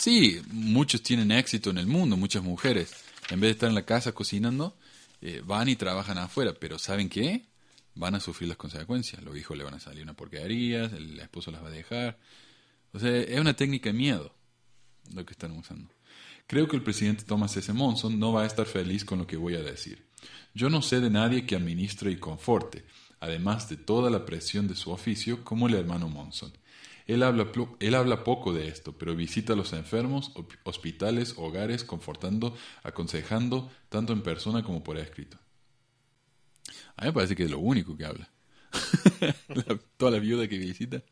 Sí, muchos tienen éxito en el mundo, muchas mujeres. En vez de estar en la casa cocinando, eh, van y trabajan afuera, pero ¿saben qué? Van a sufrir las consecuencias. Los hijos le van a salir una porquería, el esposo las va a dejar. O sea, es una técnica de miedo lo que están usando. Creo que el presidente Thomas S. Monson no va a estar feliz con lo que voy a decir. Yo no sé de nadie que administre y conforte, además de toda la presión de su oficio, como el hermano Monson. Él habla, él habla poco de esto, pero visita a los enfermos, hospitales, hogares, confortando, aconsejando, tanto en persona como por escrito. A mí me parece que es lo único que habla. La- toda la viuda que visita.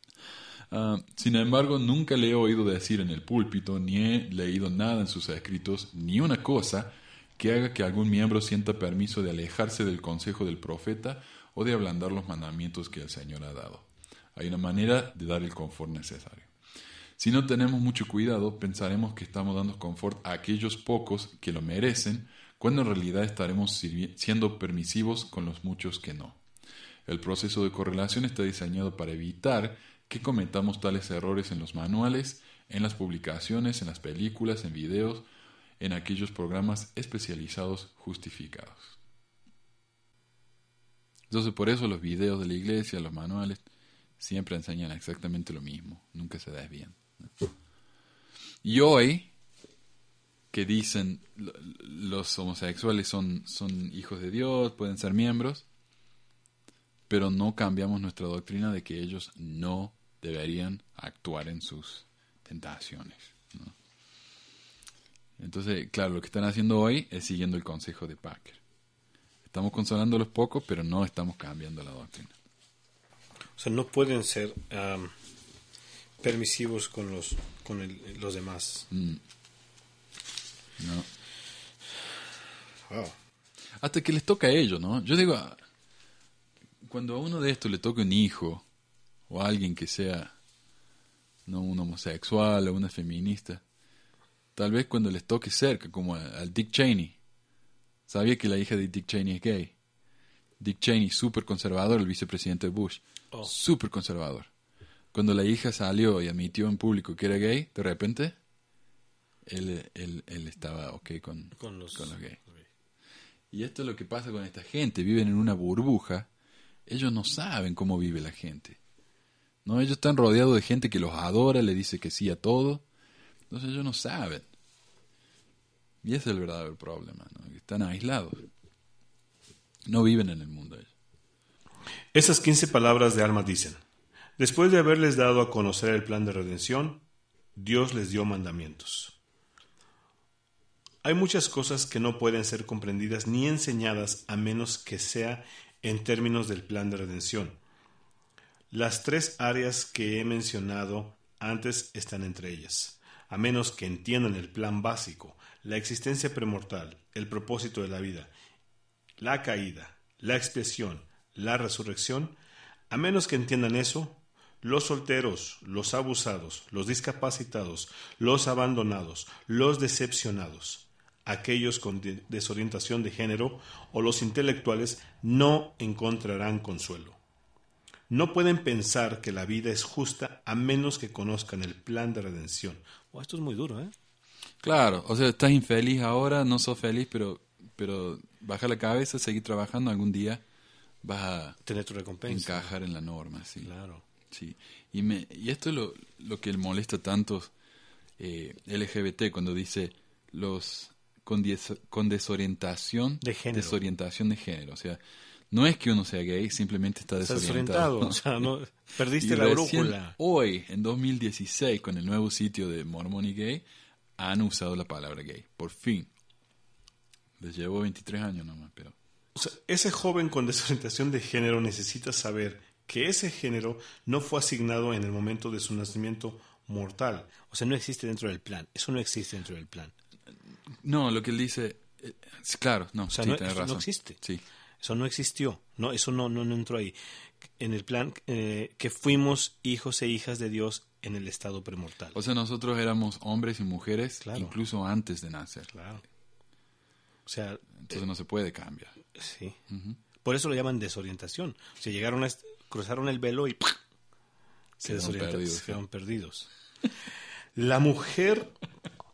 Ah, sin embargo, nunca le he oído decir en el púlpito, ni he leído nada en sus escritos, ni una cosa que haga que algún miembro sienta permiso de alejarse del consejo del profeta o de ablandar los mandamientos que el Señor ha dado. Hay una manera de dar el confort necesario. Si no tenemos mucho cuidado, pensaremos que estamos dando confort a aquellos pocos que lo merecen, cuando en realidad estaremos siendo permisivos con los muchos que no. El proceso de correlación está diseñado para evitar que cometamos tales errores en los manuales, en las publicaciones, en las películas, en videos, en aquellos programas especializados justificados. Entonces por eso los videos de la iglesia, los manuales, siempre enseñan exactamente lo mismo, nunca se desvían. Y hoy, que dicen lo- los homosexuales son, son hijos de Dios, pueden ser miembros, pero no cambiamos nuestra doctrina de que ellos no deberían actuar en sus tentaciones. Entonces, claro, lo que están haciendo hoy es siguiendo el consejo de Packer. Estamos consolándolos poco, pero no estamos cambiando la doctrina. O sea, no pueden ser am, permisivos con los con el- los demás. Mm. No. Wow. Hasta que les toca a ellos, ¿no? Yo digo, cuando a uno de estos le toque un hijo o a alguien que sea no un homosexual o una feminista, tal vez cuando les toque cerca, como al Dick Cheney. Sabía que la hija de Dick Cheney es gay. Dick Cheney, súper conservador, el vicepresidente de Bush. Oh. Súper conservador. Cuando la hija salió y admitió en público que era gay, de repente, él, él, él estaba ok con, Con los- con los gays. Y esto es lo que pasa con esta gente. Viven en una burbuja. Ellos no saben cómo vive la gente. ¿no? Ellos están rodeados de gente que los adora, le dice que sí a todo. Entonces ellos no saben. Y ese es el verdadero problema. ¿no? que Están aislados. No viven en el mundo ellos. Esas 15 palabras de Alma dicen, después de haberles dado a conocer el plan de redención, Dios les dio mandamientos. Hay muchas cosas que no pueden ser comprendidas ni enseñadas a menos que sea en términos del plan de redención. Las tres áreas que he mencionado antes están entre ellas. A menos que entiendan el plan básico, la existencia premortal, el propósito de la vida, la caída, la expiación, la resurrección, a menos que entiendan eso, los solteros, los abusados, los discapacitados, los abandonados, los decepcionados, aquellos con de- desorientación de género o los intelectuales no encontrarán consuelo. No pueden pensar que la vida es justa a menos que conozcan el plan de redención. Oh, esto es muy duro, ¿eh? Claro, o sea, estás infeliz ahora, no sos feliz, pero, pero baja la cabeza, seguir trabajando, algún día vas a Tener tu recompensa. encajar en la norma, sí. Claro. Sí, y, me, y esto es lo, lo que molesta tanto eh, LGBT cuando dice los con, des- con desorientación De género. desorientación de género. O sea, no es que uno sea gay, simplemente está desorientado. desorientado. O sea, no, perdiste Y la brújula. Hoy, en 2016, con el nuevo sitio de Mormon y Gay, han usado la palabra gay. Por fin. Les llevo 23 años nomás, pero... O sea, ese joven con desorientación de género necesita saber que ese género no fue asignado en el momento de su nacimiento mortal. O sea, no existe dentro del plan. Eso no existe dentro del plan. No, lo que él dice... eh, claro, no, sea, sí, no- tenés eso no razón. existe. Sí. Eso no existió. No, eso no, no, no entró ahí. En el plan eh, que fuimos hijos e hijas de Dios en el estado premortal. O sea, nosotros éramos hombres y mujeres Claro. incluso antes de nacer. Claro. O sea, Entonces no se puede cambiar. Sí. Por eso lo llaman desorientación. O sea, llegaron a cruzaron el velo y se Quedaron desorientaron, perdidos, se sí. quedaron perdidos. La mujer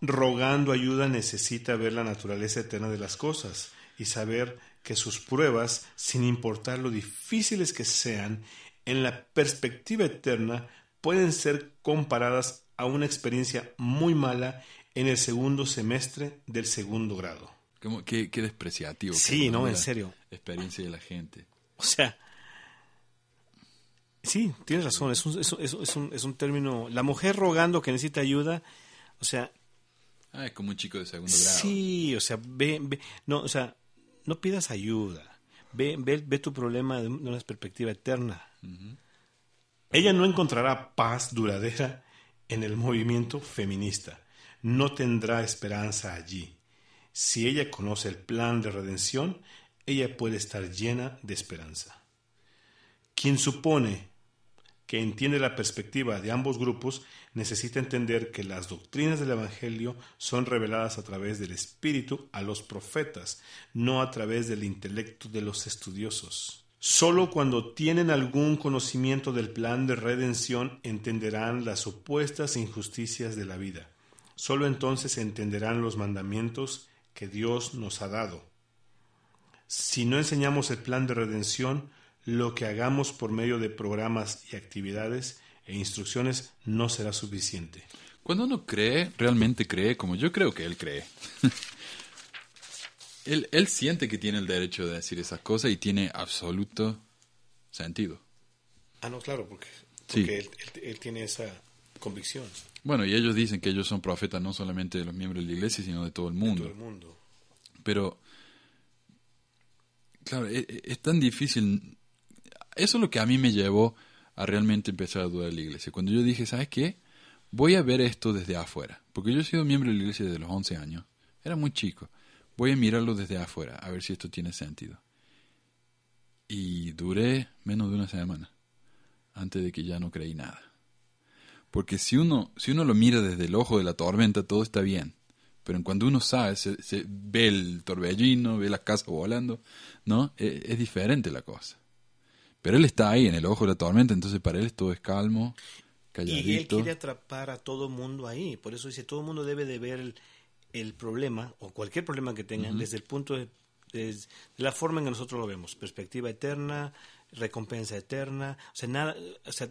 rogando ayuda necesita ver la naturaleza eterna de las cosas y saber que sus pruebas, sin importar lo difíciles que sean, en la perspectiva eterna pueden ser comparadas a una experiencia muy mala en el segundo semestre del segundo grado. Como, qué, qué despreciativo. Sí, no, en serio. Experiencia de la gente. O sea, sí, tienes razón, es un, es, un- es un- es un, es un término... La mujer rogando que necesita ayuda, o sea, Ah, es como un chico de segundo grado. sí, o sea, ve, ve- no, o sea, no pidas ayuda, ve, ve, ve tu problema de una perspectiva eterna. Ella no encontrará paz duradera en el movimiento feminista. No tendrá esperanza allí. Si ella conoce el plan de redención, ella puede estar llena de esperanza. Quien supone que entiende la perspectiva de ambos grupos necesita entender que las doctrinas del Evangelio son reveladas a través del Espíritu a los profetas, no a través del intelecto de los estudiosos. Solo cuando tienen algún conocimiento del plan de redención entenderán las supuestas injusticias de la vida. Solo entonces entenderán los mandamientos que Dios nos ha dado. Si no enseñamos el plan de redención, lo que hagamos por medio de programas y actividades e instrucciones no será suficiente. Cuando uno cree, realmente cree, como yo creo que él cree. él, él siente que tiene el derecho de decir esas cosas y tiene absoluto sentido. Ah, no, claro, porque, Sí. porque él, él- él tiene esa convicción Bueno, y ellos dicen que ellos son profetas no solamente de los miembros de la iglesia, sino de todo el de mundo. todo el mundo. Pero, claro, e- e- es, tan difícil. Eso es lo que a mí me llevó a realmente empezar a dudar de la iglesia. Cuando yo dije, ¿sabes qué? Voy a ver esto desde afuera. Porque yo he sido miembro de la iglesia desde los 11 años. Era muy chico. Voy a mirarlo desde afuera, a ver si esto tiene sentido. Y duré menos de una semana antes de que ya no creí nada. Porque si uno, si uno lo mira desde el ojo de la tormenta, todo está bien. Pero en cuando uno sabe, se, se ve el torbellino, ve la casa volando, ¿no? E- Es, diferente la cosa. Pero él está ahí en el ojo de la tormenta, entonces para él todo es calmo, Y él calladito. quiere atrapar a todo mundo ahí. Por eso dice, todo el mundo debe de ver el, el problema o cualquier problema que tengan desde el punto de, desde la forma en que nosotros lo vemos. Perspectiva eterna, recompensa eterna. O sea, nada, o sea,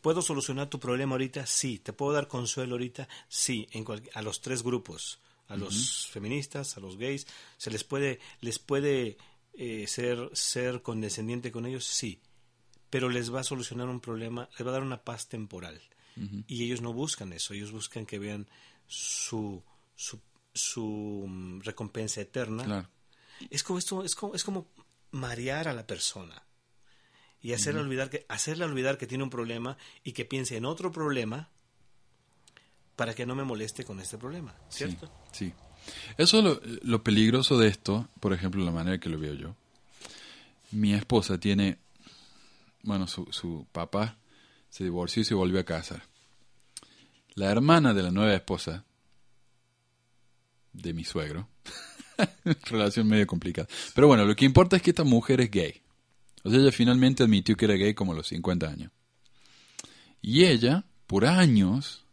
¿puedo solucionar tu problema ahorita? Sí. ¿Te puedo dar consuelo ahorita? Sí. En cual- a los tres grupos. A los feministas, a los gays. ¿Se les puede, les puede eh, ser, ser condescendiente con ellos? Sí pero les va a solucionar un problema, les va a dar una paz temporal. Y ellos no buscan eso, ellos buscan que vean su, su, su mm, recompensa eterna. Claro. Es como esto, es como, es como marear a la persona y hacerle olvidar que, hacerle olvidar que tiene un problema y que piense en otro problema para que no me moleste con este problema, ¿cierto? Sí, sí. Eso es lo, lo peligroso de esto, por ejemplo, la manera que lo veo yo. Mi esposa tiene, bueno, su, su papá se divorció y se volvió a casar. La hermana de la nueva esposa de mi suegro, relación medio complicada. Pero bueno, lo que importa es que esta mujer es gay. Sea, ella finalmente admitió que era gay como a los 50 años. Y ella, por años,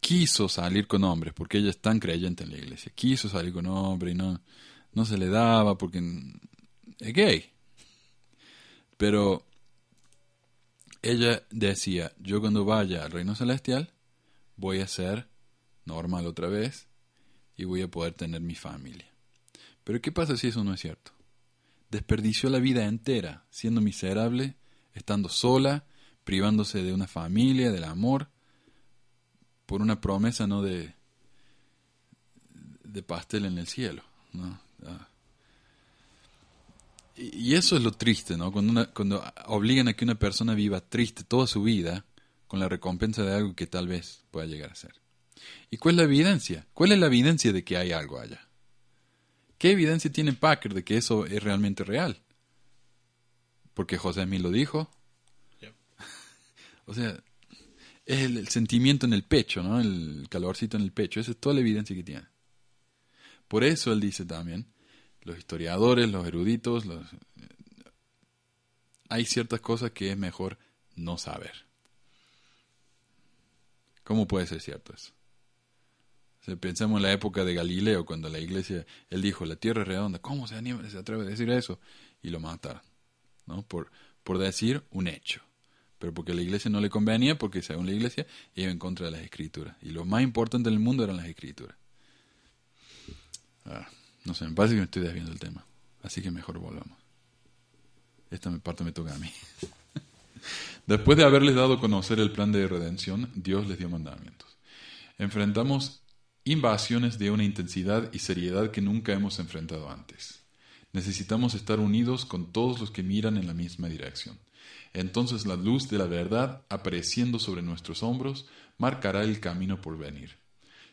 quiso salir con hombres, porque ella es tan creyente en la iglesia. Quiso salir con hombres y no, no se le daba porque es gay. Pero ella decía, yo cuando vaya al reino celestial voy a ser normal otra vez y voy a poder tener mi familia. Pero ¿qué pasa si eso no es cierto? Desperdició la vida entera siendo miserable, estando sola, privándose de una familia, del amor, por una promesa no de de pastel en el cielo, ¿no? Ah. Y eso es lo triste, ¿no? Cuando, una- cuando obligan a que una persona viva triste toda su vida con la recompensa de algo que tal vez pueda llegar a ser. ¿Y cuál es la evidencia? ¿Cuál es la evidencia de que hay algo allá? ¿Qué evidencia tiene Packer de que eso es realmente real? Porque José Smith lo dijo. O sea, es el, el sentimiento en el pecho, ¿no? El calorcito en el pecho. Esa es toda la evidencia que tiene. Por eso él dice también, los historiadores, los eruditos, los, hay ciertas cosas que es mejor no saber. ¿Cómo puede ser cierto eso? Sea, pensemos en la época de Galileo, cuando la iglesia, él dijo, la tierra es redonda. ¿Cómo se, anima, se atreve a decir eso? Y lo mataron, ¿no? Por, por decir un hecho. Pero porque a la iglesia no le convenía, porque según la iglesia iba en contra de las escrituras. Y lo más importante del mundo eran las escrituras. Ah, no sé, me parece que me estoy desviando del tema. Así que mejor volvamos. Esta parte me toca a mí. Después de haberles dado a conocer el plan de redención, Dios les dio mandamientos. Enfrentamos invasiones de una intensidad y seriedad que nunca hemos enfrentado antes. Necesitamos estar unidos con todos los que miran en la misma dirección. Entonces la luz de la verdad, apareciendo sobre nuestros hombros, marcará el camino por venir.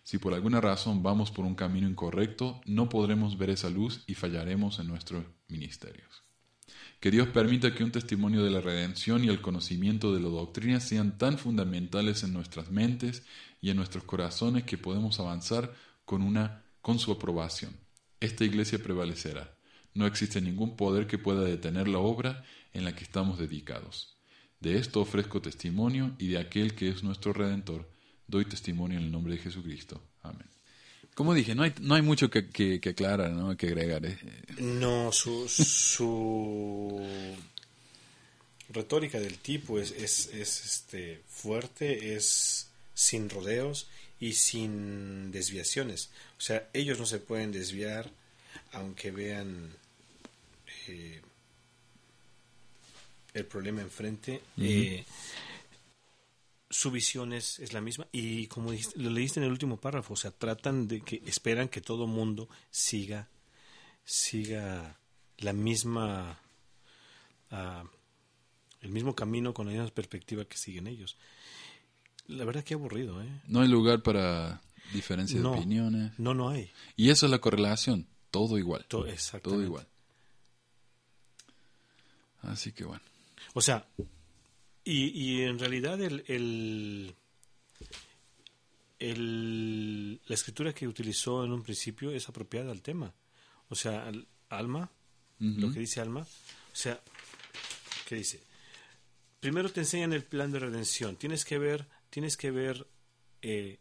Si por alguna razón vamos por un camino incorrecto, no podremos ver esa luz y fallaremos en nuestros ministerios. Que Dios permita que un testimonio de la redención y el conocimiento de la doctrina sean tan fundamentales en nuestras mentes y en nuestros corazones que podemos avanzar con, una, con su aprobación. Esta iglesia prevalecerá. No existe ningún poder que pueda detener la obra en la que estamos dedicados. De esto ofrezco testimonio y de aquel que es nuestro Redentor, doy testimonio en el nombre de Jesucristo. Amén. Como dije, no hay, no hay mucho que, que, aclarar, que agregar. eh. No, su, su retórica del tipo es, es, es este, fuerte, es sin rodeos y sin desviaciones. O sea, ellos no se pueden desviar aunque vean eh, el problema enfrente. eh, su visión es, es la misma y como dijiste- lo leíste en el último párrafo, o sea, tratan de que esperan que todo mundo siga siga la misma ah, el mismo camino con la misma perspectiva que siguen ellos. La verdad que aburrido, ¿eh? No hay lugar para diferencia No. de opiniones. No, no hay. Y eso es la correlación. Todo igual. To- Todo exactamente. igual. Así que bueno. O sea, y, y en realidad el, el, el- la escritura que utilizó en un principio es apropiada al tema. O sea, al- Alma, lo que dice Alma, o sea, ¿qué dice? Primero te enseñan el plan de redención. Tienes que ver, tienes que ver eh,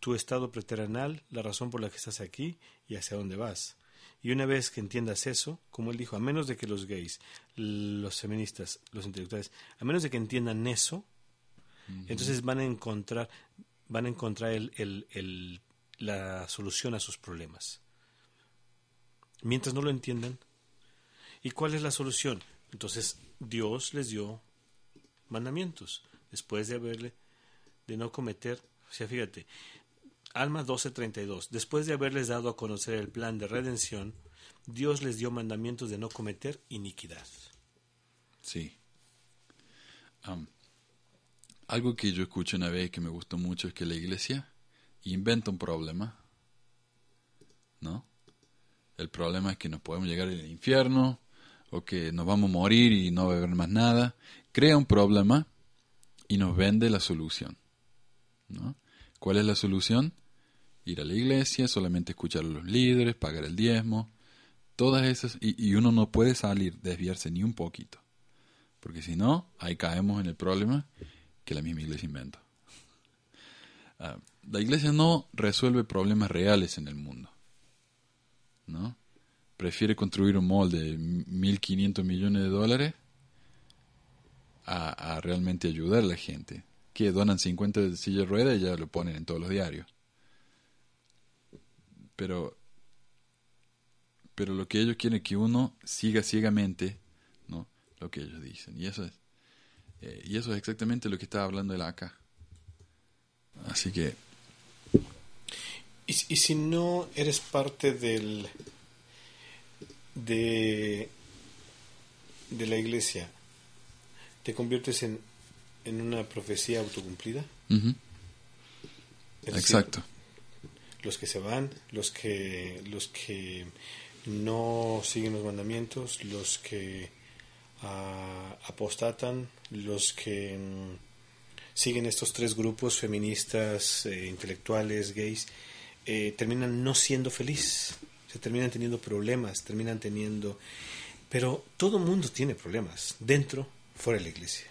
tu estado preterrenal, la razón por la que estás aquí y hacia dónde vas. Y una vez que entiendas eso, como él dijo, a menos de que los gays, los feministas, los intelectuales, a menos de que entiendan eso, entonces van a encontrar, van a encontrar el, el- el- la solución a sus problemas. Mientras no lo entiendan. ¿Y cuál es la solución? Entonces Dios les dio mandamientos después de haberle de no cometer, o sea, fíjate, Alma 12:32, después de haberles dado a conocer el plan de redención, Dios les dio mandamientos de no cometer iniquidad. Sí. Algo que yo escuché una vez que me gustó mucho es que la iglesia inventa un problema. ¿No? El problema es que nos podemos llegar al infierno o que nos vamos a morir y no va a haber más nada. Crea un problema y nos vende la solución. ¿No? ¿Cuál es la solución? Ir a la iglesia, solamente escuchar a los líderes, pagar el diezmo, todas esas, y, uno no puede salir, desviarse ni un poquito. Porque si no, ahí caemos en el problema que la misma iglesia inventó. Ah, la iglesia no resuelve problemas reales en el mundo. ¿No? Prefiere construir un mall de 1.500 millones de dólares a realmente ayudar a la gente. Que donan 50 de silla de ruedas y ya lo ponen en todos los diarios. Pero, pero lo que ellos quieren es que uno siga ciegamente ¿no? lo que ellos dicen. Y eso es, eh, y eso es exactamente lo que estaba hablando él acá. Así que, Y, y si no eres parte del de de la iglesia, te conviertes en, en una profecía autocumplida. decir, exacto. los que se van, los que los que no siguen los mandamientos, los que ah, apostatan, los que mm, siguen estos tres grupos feministas, eh, intelectuales, gays, eh, terminan no siendo feliz, se terminan teniendo problemas, terminan teniendo, pero todo mundo tiene problemas dentro, fuera de la iglesia.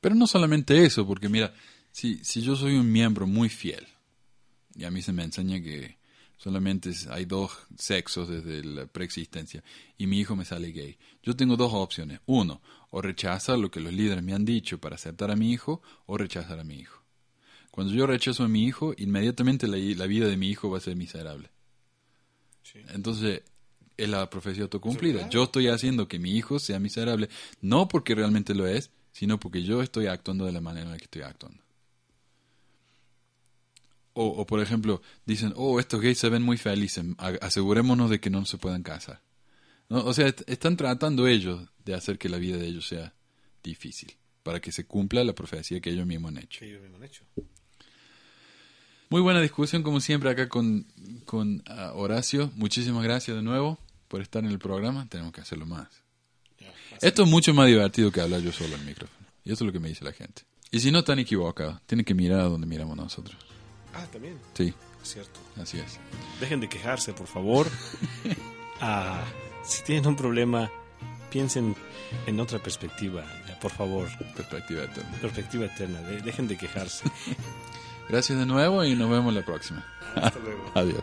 Pero no solamente eso, porque mira, si, si yo soy un miembro muy fiel, y a mí se me enseña que solamente hay dos sexos desde la preexistencia, y mi hijo me sale gay, yo tengo dos opciones. Uno, o rechazar lo que los líderes me han dicho para aceptar a mi hijo, o rechazar a mi hijo. Cuando yo rechazo a mi hijo, inmediatamente la, la vida de mi hijo va a ser miserable. Entonces, es la profecía autocumplida. Yo estoy haciendo que mi hijo sea miserable, no porque realmente lo es, sino porque yo estoy actuando de la manera en la que estoy actuando. O, o, por ejemplo, dicen, oh, estos gays se ven muy felices, asegurémonos de que no se puedan casar. No, o sea, est- están tratando ellos de hacer que la vida de ellos sea difícil, para que se cumpla la profecía que ellos mismos han hecho. Que ellos mismos han hecho. Muy buena discusión, como siempre, acá con, con ah, Horacio. Muchísimas gracias de nuevo por estar en el programa. Tenemos que hacerlo más. Esto es mucho más divertido que hablar yo solo al micrófono. Y eso es lo que me dice la gente. Y si no están equivocados, tienen que mirar a donde miramos nosotros. Ah, también. Sí, cierto. así es. Dejen de quejarse, por favor. Ah, si tienen un problema, piensen en otra perspectiva, por favor. Perspectiva eterna. Perspectiva eterna. de- dejen de quejarse. Gracias de nuevo y nos vemos la próxima. Hasta luego. Adiós.